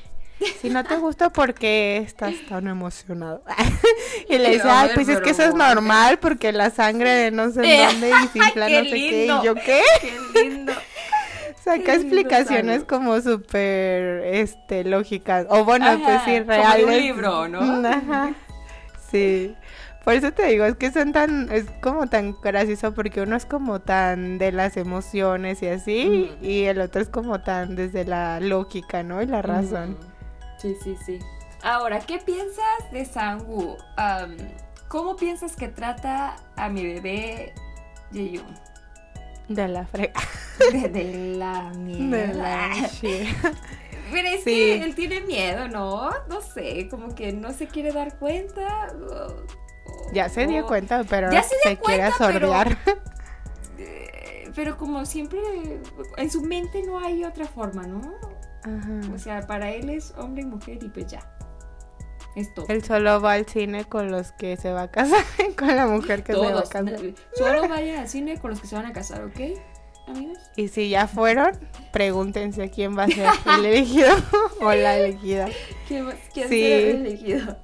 si no te gusta porque estás tan emocionado. y le dice, ay, pues es que eso es normal porque la sangre de no sé dónde y sin plan no sé qué. ¿Y yo qué? Qué lindo. Saca explicaciones como súper este, lógicas. O bueno, pues sí, reales. Como un libro, ¿no? Ajá. Sí. Por eso te digo, es que son tan, es como tan gracioso porque uno es como tan de las emociones y así, y el otro es como tan desde la lógica, ¿no? Y la razón. Sí, sí, sí. Ahora, ¿qué piensas de Sangu? ¿Cómo piensas que trata a mi bebé Yeyun? De la frega. De, la mierda. Pero es que él tiene miedo, ¿no? No sé, como que no se quiere dar cuenta. ya se dio cuenta, pero ya se, quiere sordear. Eh, pero, como siempre, en su mente no hay otra forma, ¿no? Ajá. O sea, para él es hombre y mujer y pues ya. Esto. Él solo va al cine con los que se va a casar, con la mujer que se va a casar. Solo vaya al cine con los que se van a casar, ¿ok? Amigos. Y si ya fueron, pregúntense quién va a ser el elegido o la elegida. ¿Quién, quién sí. será el elegido?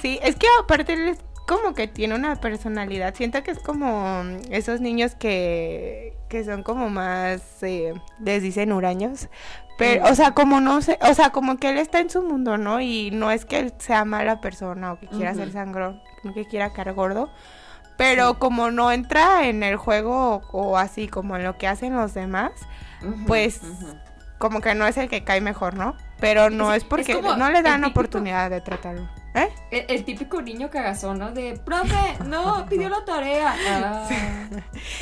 Sí, es que aparte él es como que tiene una personalidad. Siento que es como esos niños que, que son como más, eh, les dicen huraños, pero, o sea, como no sé, o sea, como que él está en su mundo, ¿no? Y no es que él sea mala persona o que quiera ser sangrón, que quiera caer gordo. Pero como no entra en el juego o, así como en lo que hacen los demás, pues como que no es el que cae mejor, ¿no? Pero no es, porque no le dan oportunidad de tratarlo. ¿Eh? El, típico niño cagazón, ¿no? De, profe, no, pidió la tarea.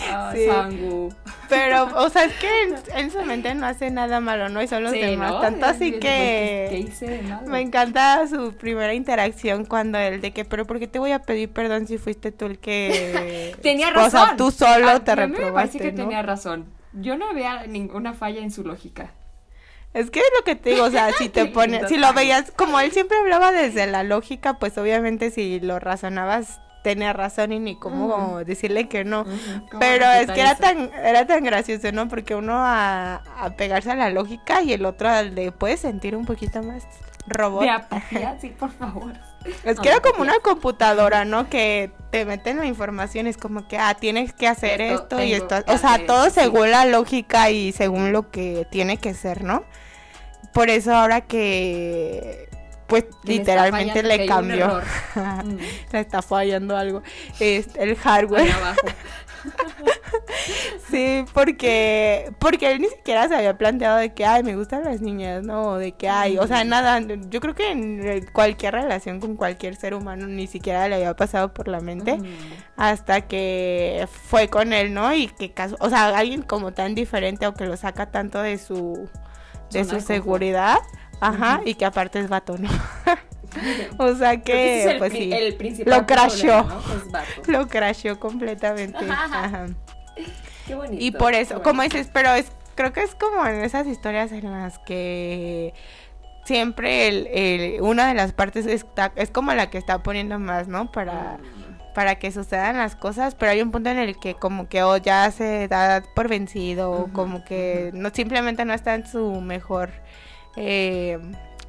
Ah, Sangu. Pero, o sea, es que en, su mente no hace nada malo, ¿no? Y son los demás. Tanto así que... Me encanta su primera interacción cuando él de que, pero ¿por qué te voy a pedir perdón si fuiste tú el que... tenía razón. O sea, tú solo te reprobaste, me parece que tenía razón. Yo no veía ninguna falla en su lógica. Es que es lo que te digo, o sea, si te pones, si lo veías, como él siempre hablaba desde la lógica, pues obviamente si lo razonabas tenía razón y ni cómo decirle que no. Pero es que era tan, era tan gracioso, ¿no? Porque uno a, a, pegarse a la lógica y el otro le puede sentir un poquito más robot. De sí, por favor. Es que era como una computadora, ¿no? Que te meten la información, es como que, ah, tienes que hacer esto, y esto. O sea, todo según la lógica y según lo que tiene que ser, ¿no? Por eso ahora que, pues literalmente le cambió. Mm. le está fallando algo. Es el hardware. sí, porque porque él ni siquiera se había planteado de que, ay, me gustan las niñas, ¿no? De que, hay, o sea, nada, yo creo que en cualquier relación con cualquier ser humano ni siquiera le había pasado por la mente hasta que fue con él, ¿no? Y que, o sea, alguien como tan diferente o que lo saca tanto de su, de su seguridad, ajá, y que aparte es vato, ¿no? O sea que, pues sí, lo crashó. Lo crashó completamente. Ajá. Qué bonito. Y por eso, como dices, pero es, creo que es como en esas historias en las que siempre el, una de las partes está, es como la que está poniendo más, ¿no? Para, mm. Para que sucedan las cosas, pero hay un punto en el que como que o ya se da por vencido, o como que no simplemente no está en su mejor eh,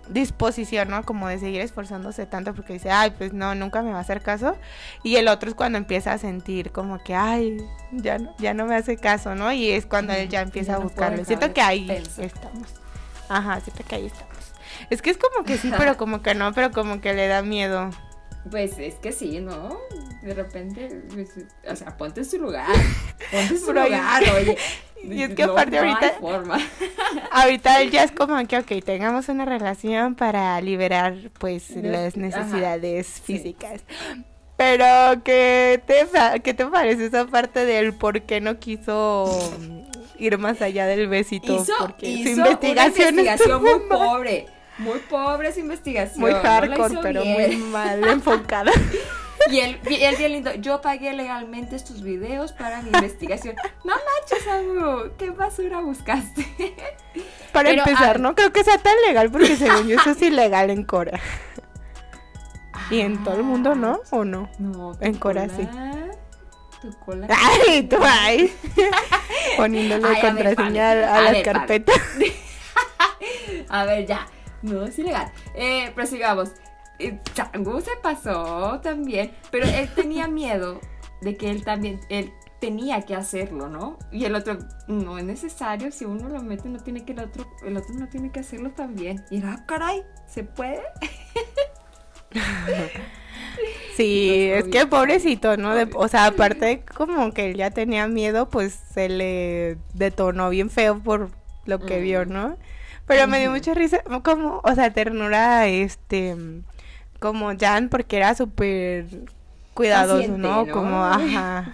disposición, ¿no? Como de seguir esforzándose tanto porque dice, ay, pues no, nunca me va a hacer caso. Y el otro es cuando empieza a sentir como que, ay, ya no, ya no me hace caso, ¿no? Y es cuando él ya empieza a buscarlo. Siento que ahí estamos. Ajá, siento que ahí estamos. Es que es como que sí, pero como que no, pero como que le da miedo. Pues es que sí, ¿no? De repente, pues, o sea, ponte en su lugar. Ponte en su lugar, oye. Y es que aparte ahorita. forma. ahorita ya es como que, ok, tengamos una relación para liberar, pues, las necesidades físicas. Pero, ¿qué te, ¿qué te parece esa parte del por qué no quiso ir más allá del besito? porque su investigación, una investigación muy pobre muy pobre esa investigación. Muy hardcore, pero muy mal enfocada. Y él, él bien lindo, yo pagué legalmente estos videos para mi investigación. No manches, amigo, ¿qué basura buscaste? Para empezar, no creo que sea tan legal porque según yo eso es ilegal en Corea. y en todo el mundo, ¿no? ¿O no? No. En Corea sí. Tu cola. Ay, tú ahí. Poniéndole contraseña a, la carpeta. a ver, ya. No es ilegal. Eh, prosigamos. Changu se pasó también, pero él tenía miedo de que él también, él tenía que hacerlo, ¿no? Y el otro, no es necesario, si uno lo mete, no tiene que el otro, el otro no tiene que hacerlo también. Y era, ah, caray, ¿se puede? Sí, es que pobrecito, ¿no? o sea, aparte como que él ya tenía miedo, pues se le detonó bien feo por lo que vio, mm. ¿no? Pero me dio mucha risa, como, o sea, ternura, este, como Jan, porque era súper cuidadoso, ¿no? Como, ajá.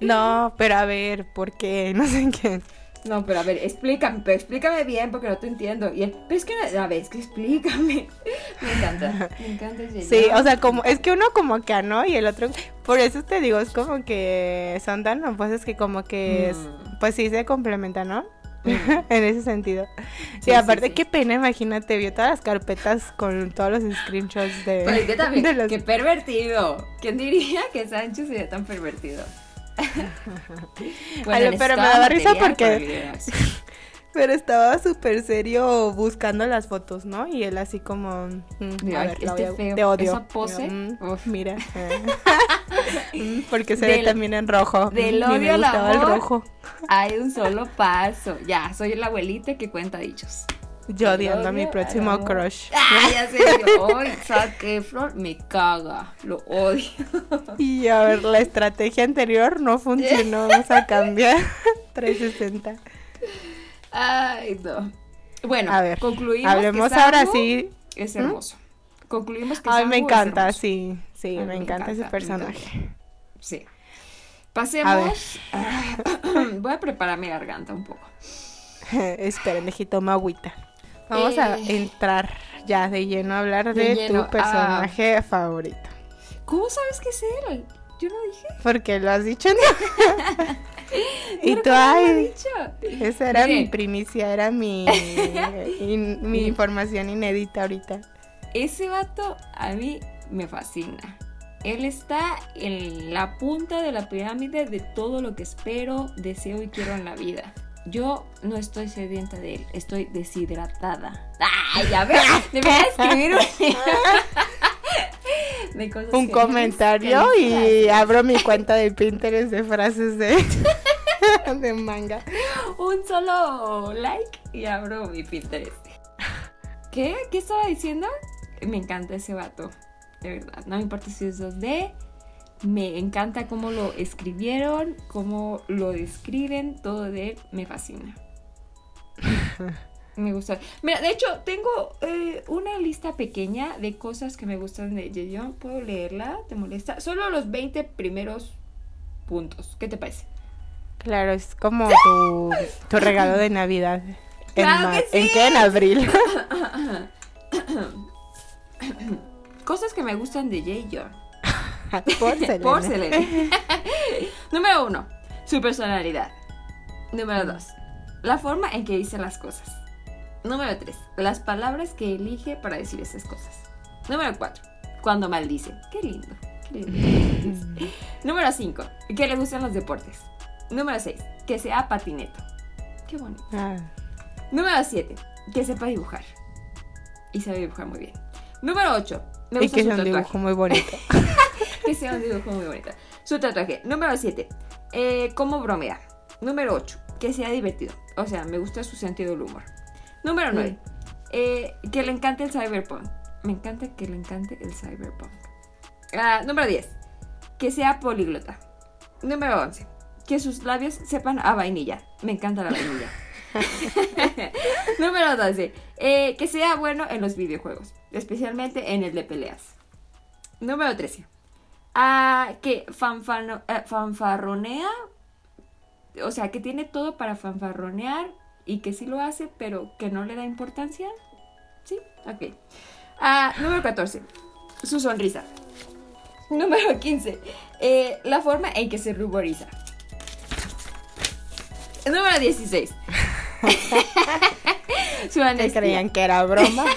No, pero a ver, ¿por qué? No sé qué. No, pero a ver, explícame, pero explícame bien porque no te entiendo. Y pero es que, a ver, es que explícame. Me encanta, me encanta ese Sí, o sea, como, es que uno como que, ¿no? Y el otro, por eso te digo, es como que son tan opuestos que como que, mm. pues sí se complementan, ¿no? en ese sentido. Sí, aparte, qué pena, imagínate, vio todas las carpetas con todos los screenshots de. Pues que también, qué pervertido. ¿Quién diría que Sánchez sería tan pervertido? bueno, pero me daba risa porque. Pero estaba súper serio buscando las fotos, ¿no? Y él así como... Mm, a ver, este feo. Te odio. Esa pose. Mm, mira. Mm, porque se ve también en rojo. Del odio al amor el rojo. hay un solo paso. Ya, soy la abuelita que cuenta dichos. Yo odiando a mi próximo crush. Ah, ya sé, hoy saque flor, me caga, lo odio. Y a ver, la estrategia anterior no funcionó, vamos a cambiar 360. Ay, no. Bueno, a ver, concluimos. Hablemos ahora sí. Es ¿Mm? hermoso. Concluimos que Ay, me encanta, sí. Sí, me, encanta, ese personaje. Sí. Pasemos. voy a preparar mi garganta un poco. Esperen, deje toma agüita. Vamos a eh, entrar ya de lleno a hablar de, tu personaje favorito. ¿Cómo sabes que es él? Yo no dije. Porque lo has dicho. y tú, ay, esa era mi primicia, era mi, mi información inédita ahorita. Ese vato a mí me fascina. Él está en la punta de la pirámide de todo lo que espero, deseo y quiero en la vida. Yo no estoy sedienta de él, estoy deshidratada. ¡Ay, a ver! Debería escribir un, un comentario y abro mi cuenta de Pinterest de frases de, de manga. Un solo like y abro mi Pinterest. ¿Qué? ¿Qué estaba diciendo? Me encanta ese vato, de verdad. No me importa si es 2D, me encanta cómo lo escribieron, cómo lo describen, todo de él me fascina. Me gusta. Mira, de hecho, tengo eh, una lista pequeña de cosas que me gustan de Jeon. ¿Puedo leerla? ¿Te molesta? Solo los 20 primeros puntos. ¿Qué te parece? Claro, es como tu, tu, regalo de Navidad. ¿En, ¿En qué? En abril. cosas que me gustan de Jay John. Por Selena. Por Selena. Número uno, su personalidad. Número dos, la forma en que dice las cosas. Número tres, las palabras que elige para decir esas cosas. Número cuatro, cuando maldice. Qué lindo. Qué lindo. Número cinco, que le gustan los deportes. Número seis, que sea patineto. Qué bonito. Ah, Número 7. Que sepa dibujar. Y sabe dibujar muy bien. Número 8. Me y gusta que su sea un tatuaje. dibujo muy bonito. Que sea un dibujo muy bonito. Su tatuaje. Número 7. Eh, cómo bromea. Número 8. Que sea divertido. O sea, me gusta su sentido del humor. Número 9. que le encante el cyberpunk. Me encanta que le encante el cyberpunk. Ah, número 10. Que sea políglota. Número 11. Que sus labios sepan a vainilla. Me encanta la vainilla. Número 12. eh, que sea bueno en los videojuegos, especialmente en el de peleas. Número 13. ah, que fanfano- eh, fanfarronea, o sea, que tiene todo para fanfarronear y que sí lo hace, pero que no le da importancia. ¿Sí? Ok. Ah, número 14. Su sonrisa. Número 15. eh, la forma en que se ruboriza. Número 16. Su honestidad. creían que era broma.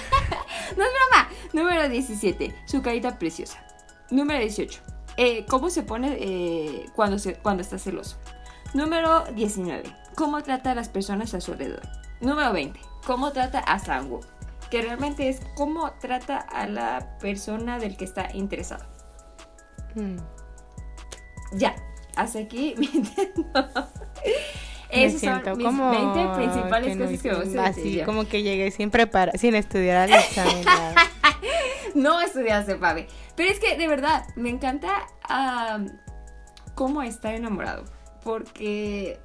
No es broma. Número 17. Su carita preciosa. Número 18. eh, ¿Cómo se pone eh, cuando, se, cuando está celoso? Número 19. ¿Cómo trata a las personas a su alrededor? Número 20. ¿Cómo trata a Sangu? Que realmente es cómo trata a la persona del que está interesado. Mm. Ya. Hasta aquí mi Nintendo. Me Esas siento son mis como 20 principales que cosas que de Así como que llegué sin preparar, sin estudiar al examen. No estudiaste, Pabe. Pero es que de verdad me encanta cómo está enamorado. Porque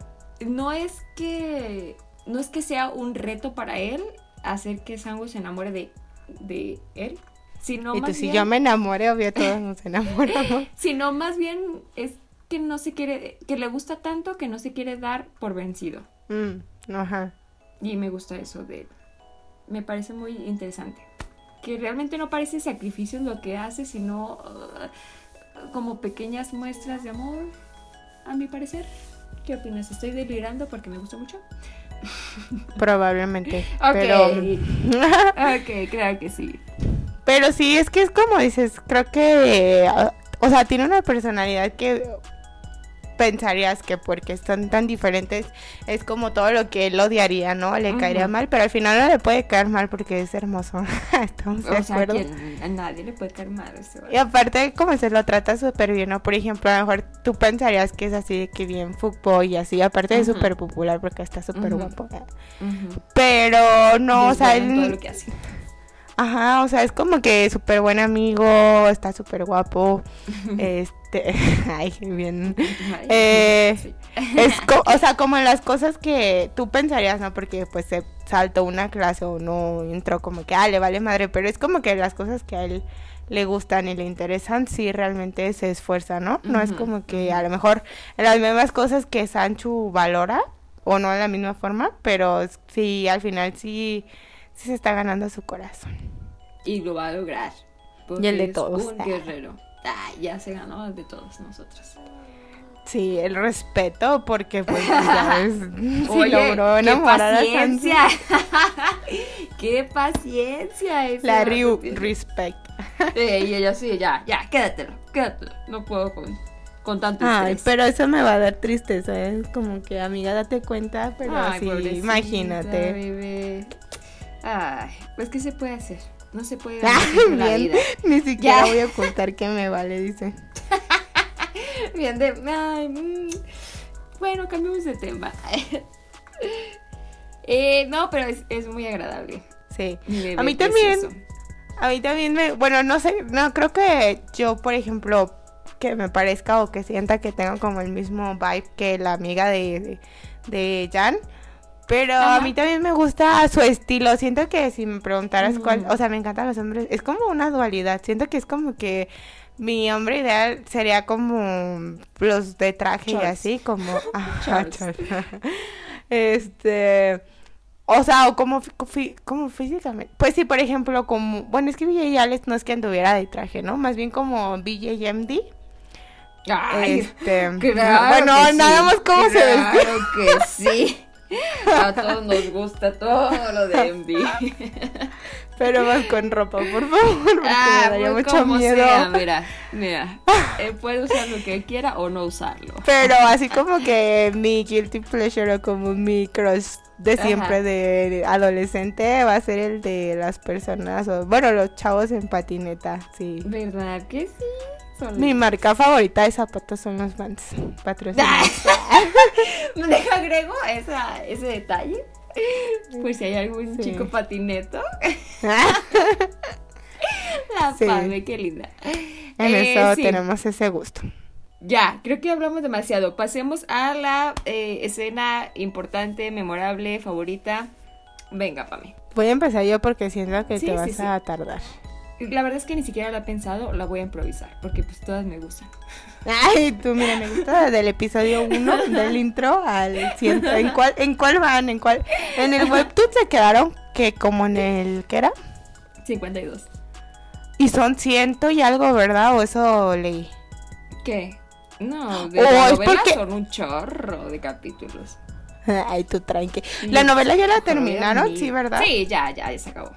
no es que. No es que sea un reto para él hacer que Sango se enamore de, de él. Sino y más si bien, yo me enamoré, obvio todos nos enamoramos. Sino más bien es que no se quiere. que le gusta tanto que no se quiere dar por vencido. Mm, ajá. Y me gusta eso de él. Me parece muy interesante. Que realmente no parece sacrificios lo que hace, sino uh, como pequeñas muestras de amor, a mi parecer. ¿Qué opinas? ¿Estoy delirando porque me gusta mucho? Probablemente. Ok. Pero, ok, claro que sí. pero sí, es que es como dices, creo que, ah, o sea, tiene una personalidad que pensarías que porque están tan diferentes es como todo lo que él odiaría, ¿no? Le caería mal, pero al final no le puede caer mal porque es hermoso. Estamos de O sea, acuerdo. que a nadie le puede caer mal. Y aparte, como se lo trata súper bien, ¿no? Por ejemplo, a lo mejor tú pensarías que es así de que bien fútbol y así, aparte de Ujú. súper popular porque está súper guapo. Pero no, o es sea, todo lo que hace. ajá, o sea, es como que súper buen amigo, está súper guapo, este, ay, qué bien. Ay, Eh, sí. Es, o sea, como en las cosas que tú pensarías, ¿no? Porque pues se saltó una clase o no entró como que, ah, le vale madre, pero es como que las cosas que a él le gustan y le interesan, sí realmente se esfuerza, ¿no? No es como que a lo mejor las mismas cosas que Sanchu valora, o no de la misma forma, pero sí, al final sí, sí se está ganando su corazón. Y lo va a lograr. Y el de todos. Un guerrero. Ya se ganó de todos nosotros. Sí, el respeto, porque pues ya ves, sí Oye, logró qué enamorar a Sanchu. paciencia. qué paciencia La Ryu, respect. Eh, y ella sí, ya, ya, quédatelo, quédatelo. No puedo con, con tanto Ay, estrés. pero eso me va a dar tristeza, es como que amiga date cuenta, pero Ay, imagínate. bebé. Ay, pues ¿qué se puede hacer? No se puede ganar la vida. ni siquiera Ya. voy a ocultar que me vale, dice. Bien de. Ay, mm. Bueno, cambiemos de tema. Eh, no, pero es, es muy agradable. Sí. Bebé A mí también. A mí también me, bueno, no sé, no creo que yo, por ejemplo, que me parezca o que sienta que tengo como el mismo vibe que la amiga de, de, de Jan. Pero a mí también me gusta su estilo. Siento que si me preguntaras cuál, o sea, me encantan los hombres. Es como una dualidad. Siento que es como que mi hombre ideal sería como los de traje y así, como ajá. Este, O sea, o como, como físicamente. Pues sí, por ejemplo, como. Bueno, es que BJ Alex no es que anduviera de traje, ¿no? Más bien como BJMD. Ay, este, claro bueno, nada más cómo se ve. Claro que sí. A todos nos gusta todo lo de MD. Pero vas con ropa, por favor, porque ah, me daría pues mucho miedo. mira, mira, eh, puede usar lo que quiera o no usarlo. Pero así como que mi guilty pleasure o como mi crush de siempre de adolescente va a ser el de las personas, o bueno, los chavos en patineta, sí. ¿Verdad que sí? Mi marca favorita de zapatos son los Vans. Patrocinados. deja agrego esa, ese detalle. Pues si hay algún chico patineto. La sí. qué linda. En eso eh, tenemos ese gusto. Ya, creo que hablamos demasiado. Pasemos a la eh, escena importante, memorable, favorita. Venga, Pame. Voy a empezar yo porque siento que te vas a tardar. La verdad es que ni siquiera la he pensado, la voy a improvisar, porque pues todas me gustan. Ay, tú mira, me gusta del episodio 1, del intro al 100. ¿En cuál, ¿En cuál van? ¿En cuál? En el webtoon se quedaron que como en el, ¿qué era? 52. Y son ciento y algo, ¿verdad? ¿O eso leí? ¿Qué? No, de la novela son un chorro de capítulos. Ay, tú tranqui. La novela ya la terminaron, sí, ¿verdad? Sí, ya, ya, ya se acabó.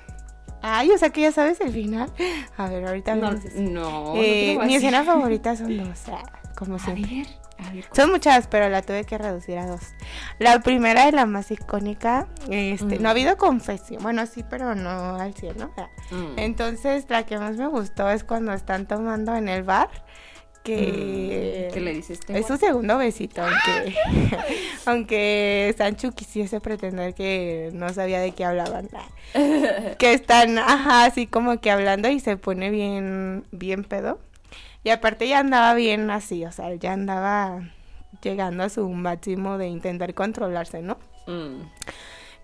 Ay, o sea que ya sabes el final. A ver, ahorita no. No, eh, Mi escena favorita son dos, como siempre. A ver, son muchas, pero la tuve que reducir a dos. La primera y la más icónica, este, no ha habido confesión. Bueno, sí, pero no al cielo, ¿no? Mm. Entonces, la que más me gustó es cuando están tomando en el bar que... ¿Qué le dices? Es su segundo besito, aunque, aunque Sancho quisiese pretender que no sabía de qué hablaban. que están, ajá, así como que hablando y se pone bien, bien pedo. Y aparte ya andaba bien así, o sea, ya andaba llegando a su máximo de intentar controlarse, ¿no? Mm.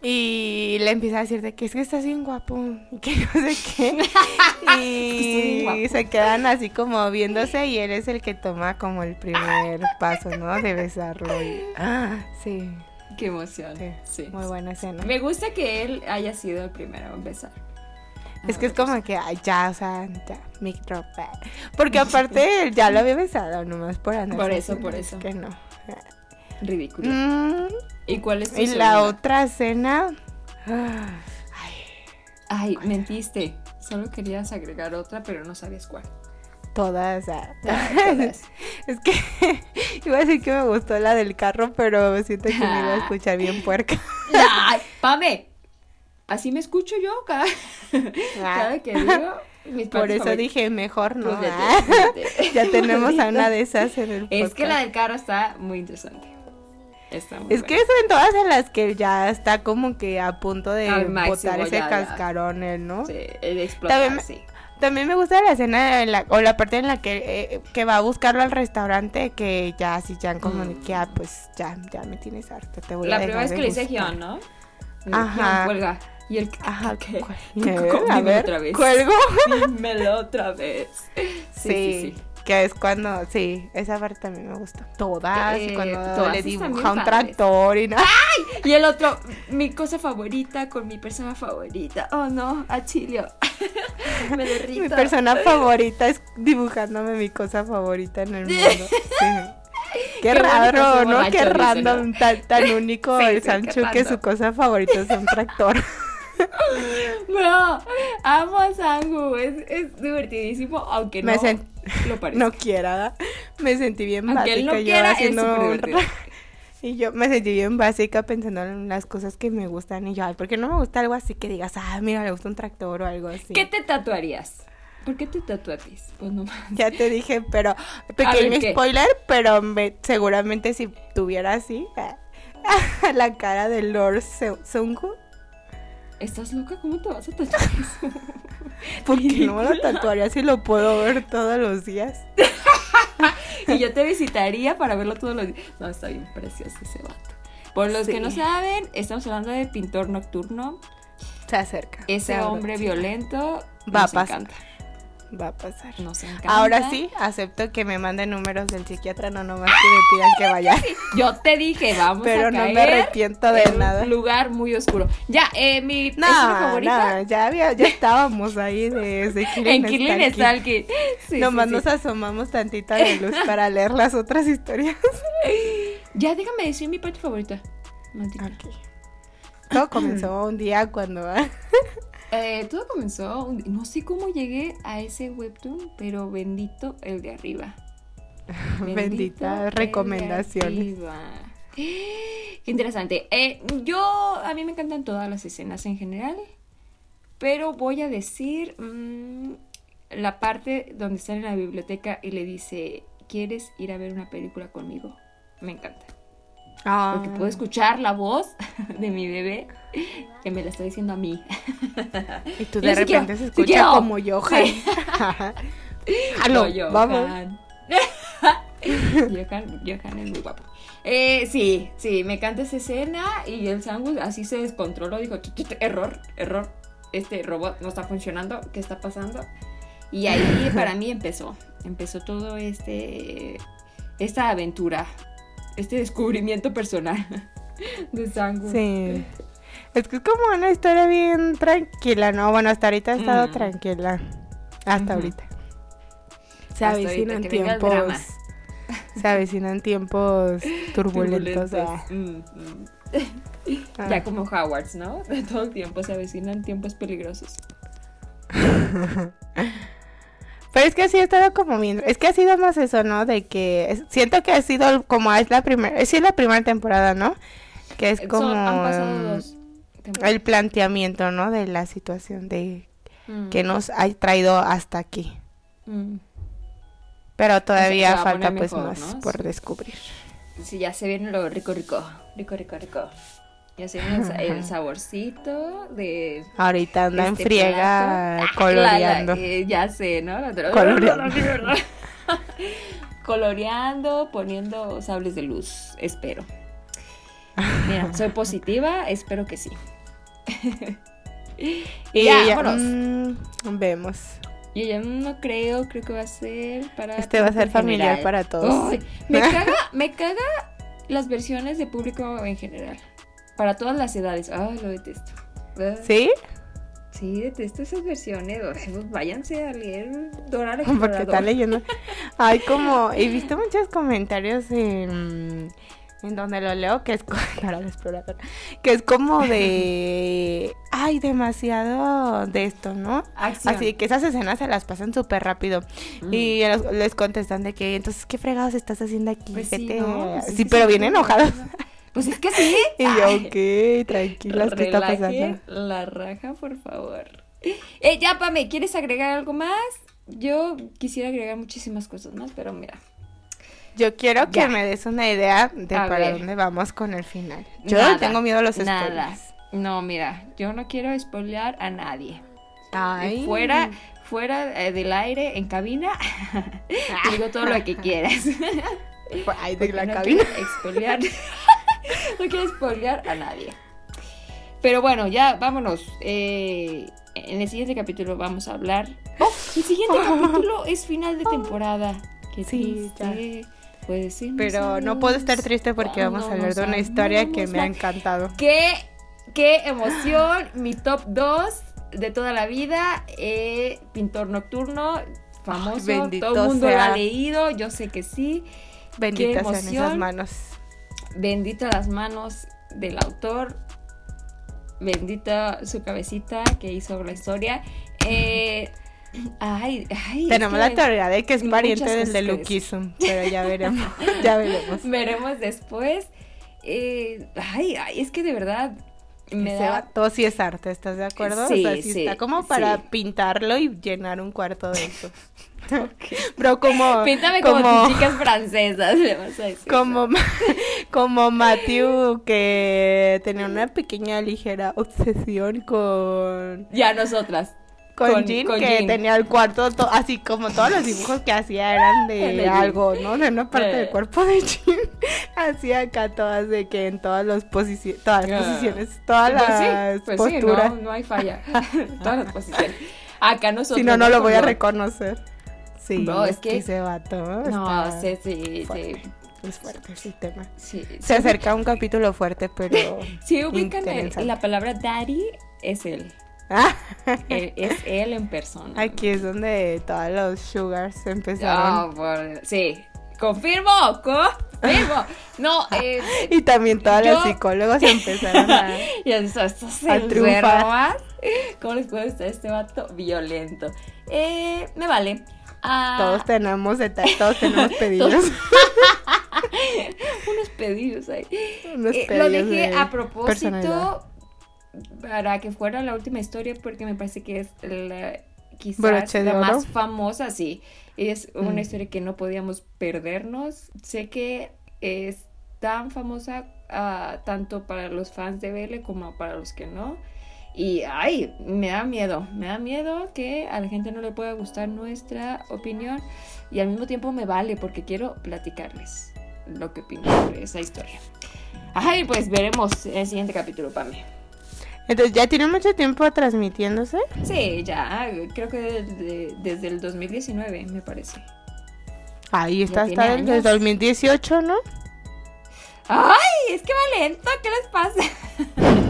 Y le empieza a decir de que es que estás bien guapo, que no sé qué. y se quedan así como viéndose y él es el que toma como el primer paso, ¿no? De besarlo. ah, sí. Qué emoción. Sí, Muy buena escena. Me gusta que él haya sido el primero en besar. Es que es como que, ay, ya, o sea, ya, mic drop. Porque aparte él ya lo había besado, nomás por andar. Por eso, por eso. Que no. Ridículo. Mm. ¿Y cuál es tu Y la otra escena. Ay, Ay mentiste. Solo querías agregar otra, pero no sabías cuál. Todas, todas. es que iba a decir que me gustó la del carro, pero siento que me iba a escuchar bien puerca. Ay, Pame, así me escucho yo cada, cada que digo. Por eso dije, mejor no. Ah. ya tenemos a una de esas en el Es que la del carro está muy interesante es que son todas en las que ya está como que a punto de botar ese cascarón, él, ¿no? Sí, el explotar, también, sí. También me gusta la escena la, o la parte en la que, eh, que va a buscarlo al restaurante, que ya así ya como mm. que, ah, pues ya, ya me tienes harto, te voy la a La primera vez que le dice Gion, ¿no? Ajá. Cuelga. Y el Ajá, ¿qué? A ver, otra vez. ¿Cuelgo? Dímelo otra vez. sí. sí. sí. Que es cuando, sí, esa parte también me gusta. Todas, eh, cuando le dibuja un tractor y nada. ¡Ay! Y el otro, mi cosa favorita con mi persona favorita. Oh no, Achilio. me derrito. Mi persona favorita es dibujándome mi cosa favorita en el mundo. Qué, raro, ¿no? Qué random, tan, tan único el Sancho que su cosa favorita es un tractor. No, amo a Sangu, es, es divertidísimo, aunque no lo. No quiera, me sentí bien aunque básica. Él no quiera, haciendo Y yo me sentí bien básica pensando en las cosas que me gustan. Y yo, ay, ¿por qué no me gusta algo así que digas, ah, mira, le gusta un tractor o algo así? ¿Qué te tatuarías? ¿Por qué te tatuarías? Pues no Ya te dije, pero pequeño spoiler, pero me, seguramente si tuviera así la cara de Lord Sungu, ¿Estás loca? ¿Cómo te vas a tatuar eso? Porque no me lo tatuaría si lo puedo ver todos los días. y yo te visitaría para verlo todos los días. No, está bien precioso ese vato. Por los que no saben, estamos hablando de pintor nocturno. Se acerca. Ese hombre violento va a pasar. Va a pasar. Nos encanta. Ahora sí, acepto que me manden números del psiquiatra, no nomás que me pidan que vaya. Yo te dije, vamos Pero no me arrepiento de nada. Un lugar muy oscuro. Ya, eh, mi no, favorita. No, ya, había, ya estábamos ahí de, de En Killing Stalking. Sí, nomás nos asomamos tantito a la luz para leer las otras historias. ya, déjame decir mi parte favorita. Todo comenzó un día cuando... Eh, todo comenzó, no sé cómo llegué a ese webtoon, pero bendito el de arriba. Bendita recomendaciones. Qué interesante. Eh, yo, a mí me encantan todas las escenas en general, pero voy a decir mm, la parte donde está en la biblioteca y le dice, ¿quieres ir a ver una película conmigo? Me encanta. Porque puedo ah. escuchar la voz de mi bebé que me la está diciendo a mí. Y tú de repente se escucha como Johan. Halo, Johan. vamos. Johan, Johan es muy guapo. Eh, sí, sí, me encanta esa escena y el sándwich así se descontroló. Dijo, error, error, este robot no está funcionando, ¿qué está pasando? Y ahí para mí empezó, empezó todo este, esta aventura este descubrimiento personal de Sangu. Sí. Es que es como una historia bien tranquila, ¿no? Bueno, hasta ahorita ha estado mm. tranquila. Hasta ahorita. Se avecinan tiempos. Se avecinan tiempos turbulentos. Mm, mm. Ya ah. como Howards, ¿no? De todo el tiempo se avecinan tiempos peligrosos. Pero es que sí ha estado como bien. Es que ha sido más eso, ¿no? De que siento que ha sido como es la primera. Es la primera temporada, ¿no? Que es como. el planteamiento, ¿no? De la situación de mm. que nos ha traído hasta aquí. Mm. Pero todavía falta pues más por descubrir. Sí, ya se viene lo rico, rico. Rico, rico, rico. Ya se el, saborcito de. Ahorita anda en este friega coloreando. Eh, ya sé, ¿no? Coloreando. coloreando, poniendo sables de luz, espero. Mira, soy positiva, espero que sí. y ya. Mm, vemos. Yo ya no creo, creo que va a ser para. Este va a ser familiar para todos. me caga, me caga las versiones de público en general. Para todas las edades. Ay, lo detesto. ¿Sí? Sí, detesto esas versiones. Pues váyanse a leer Dora Porque está leyendo. Ay, como. He visto muchos comentarios en. En donde lo leo, que es que es como de, ay, demasiado de esto, ¿no? Así que esas escenas se las pasan súper rápido. Y les contestan de que, entonces, ¿qué fregados estás haciendo aquí? Pues sí, sí, pero bien enojados. Pues es que sí. y yo, ok, tranquila, ¿qué está pasando? La raja, por favor. Eh, ya, Pame, ¿quieres agregar algo más? Yo quisiera agregar muchísimas cosas más, pero mira. Yo quiero que me des una idea de para dónde vamos con el final. Yo tengo miedo a los spoilers. No, mira, yo no quiero spoilear a nadie. Ay. Fuera, fuera eh, del aire, en cabina, digo todo lo que quieras. Ay, de la cabina. Spoilear. no quiero spoilear a nadie. Pero bueno, ya vámonos. Eh, en el siguiente capítulo vamos a hablar. ¡Oh! El siguiente capítulo es final de temporada. Que sí, ya. Puede ser. Pero no puedo estar triste porque vamos a hablar de una historia que me ha encantado. ¡Qué, qué emoción! Mi top 2 de toda la vida. Eh, Pintor Nocturno, famoso. todo el mundo lo ha leído. Yo sé que sí. Benditas sean esas manos. Bendita las manos del autor, bendita su cabecita que hizo la historia. Eh, ay, ay, Tenemos la teoría de que es pariente del de Luquisum, pero ya veremos, ya veremos. veremos después. Eh, ay, ay, es que de verdad me da... Todo sí es arte, ¿estás de acuerdo? Sí, o sea, sí, está como para pintarlo y llenar un cuarto de eso. Pero como. Píntame como, chicas francesas, le vas a decir. Como, como Matthew, que tenía una pequeña ligera obsesión con. Ya, nosotras. Con, Jean, que tenía el cuarto, así como todos los dibujos que hacía eran de algo, ¿no? De una parte del cuerpo de Jean. hacía acá todas de que en todas las posiciones, todas las posiciones, todas pues las pues posturas. no, no hay falla. todas las posiciones. Acá nosotros. Si no, no lo voy a reconocer. Sí, no, es que ese vato. No, sí, sí, sí. Es fuerte ese tema. Sí, Se acerca un capítulo fuerte, pero. sí, ubican la palabra daddy, es él. Ah. es él en persona. Aquí es donde todos los sugars empezaron. Oh, sí, confirmo, confirmo. No, eh, y también todos los psicólogos empezaron a. y eso, esto se a ¿Cómo les puede estar este vato violento? Eh, me vale. Ah. Todos tenemos todos tenemos pedidos. Unos pedidos ahí. Unos pedidos eh, lo dejé a propósito para que fuera la última historia porque me parece que es la, quizás la más famosa, sí. Es una mm. historia que no podíamos perdernos. Sé que es tan famosa uh, tanto para los fans de Belle como para los que no. Y ay, me da miedo, me da miedo que a la gente no le pueda gustar nuestra opinión y al mismo tiempo me vale porque quiero platicarles lo que opino sobre esa historia. Ay, pues veremos en el siguiente capítulo, Pame. Entonces, ¿ya tiene mucho tiempo transmitiéndose? Sí, ya, creo que desde, el 2019, me parece. Ahí está, está desde el 2018, ¿no? ¡Ay! Es que va lento, ¿qué les pasa?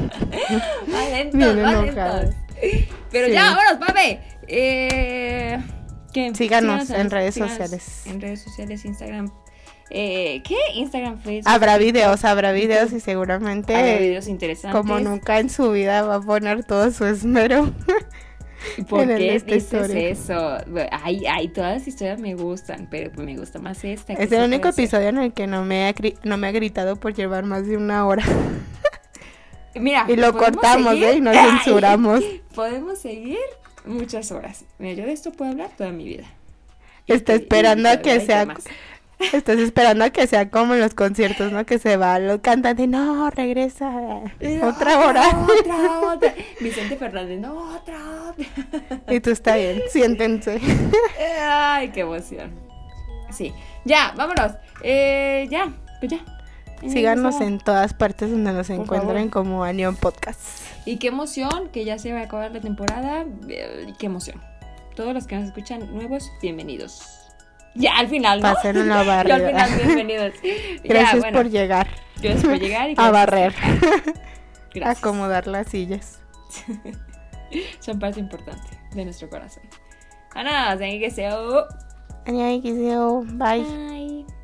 Pero ya, vámonos, papi. Eh, Síganos, en redes sociales. En redes sociales, Instagram, eh, ¿Qué? Instagram, Facebook. Habrá videos, habrá videos y seguramente. Habrá videos interesantes. Como nunca en su vida va a poner todo su esmero. ¿Y por qué dices eso? Ay, ay, todas las historias me gustan, pero pues me gusta más esta. Es el único episodio en el que no me, ha, no me ha gritado por llevar más de una hora. Mira, y lo cortamos, ¿eh? Y nos censuramos. Podemos seguir muchas horas. Mira, yo de esto puedo hablar toda mi vida. Está esperando a que sea. Estás esperando a que sea como en los conciertos, ¿no? Que se va, lo cantante, no, regresa. otra hora. Otra, otra. Vicente Fernández, no, otra, Y tú está bien, siéntense. Ay, qué emoción. Sí, ya, vámonos. Eh, ya, pues ya. Síganos en todas partes donde nos encuentren como Anion Podcast. Y qué emoción que ya se va a acabar la temporada. Eh, qué emoción. Todos los que nos escuchan nuevos, bienvenidos. Ya, al final, ¿no? Pasen una barrera. al final, bienvenidos. Gracias por llegar. Gracias por llegar. Y a barrer. Gracias. Acomodar las sillas. Son parte importante de nuestro corazón. Ana, que Bye. Bye.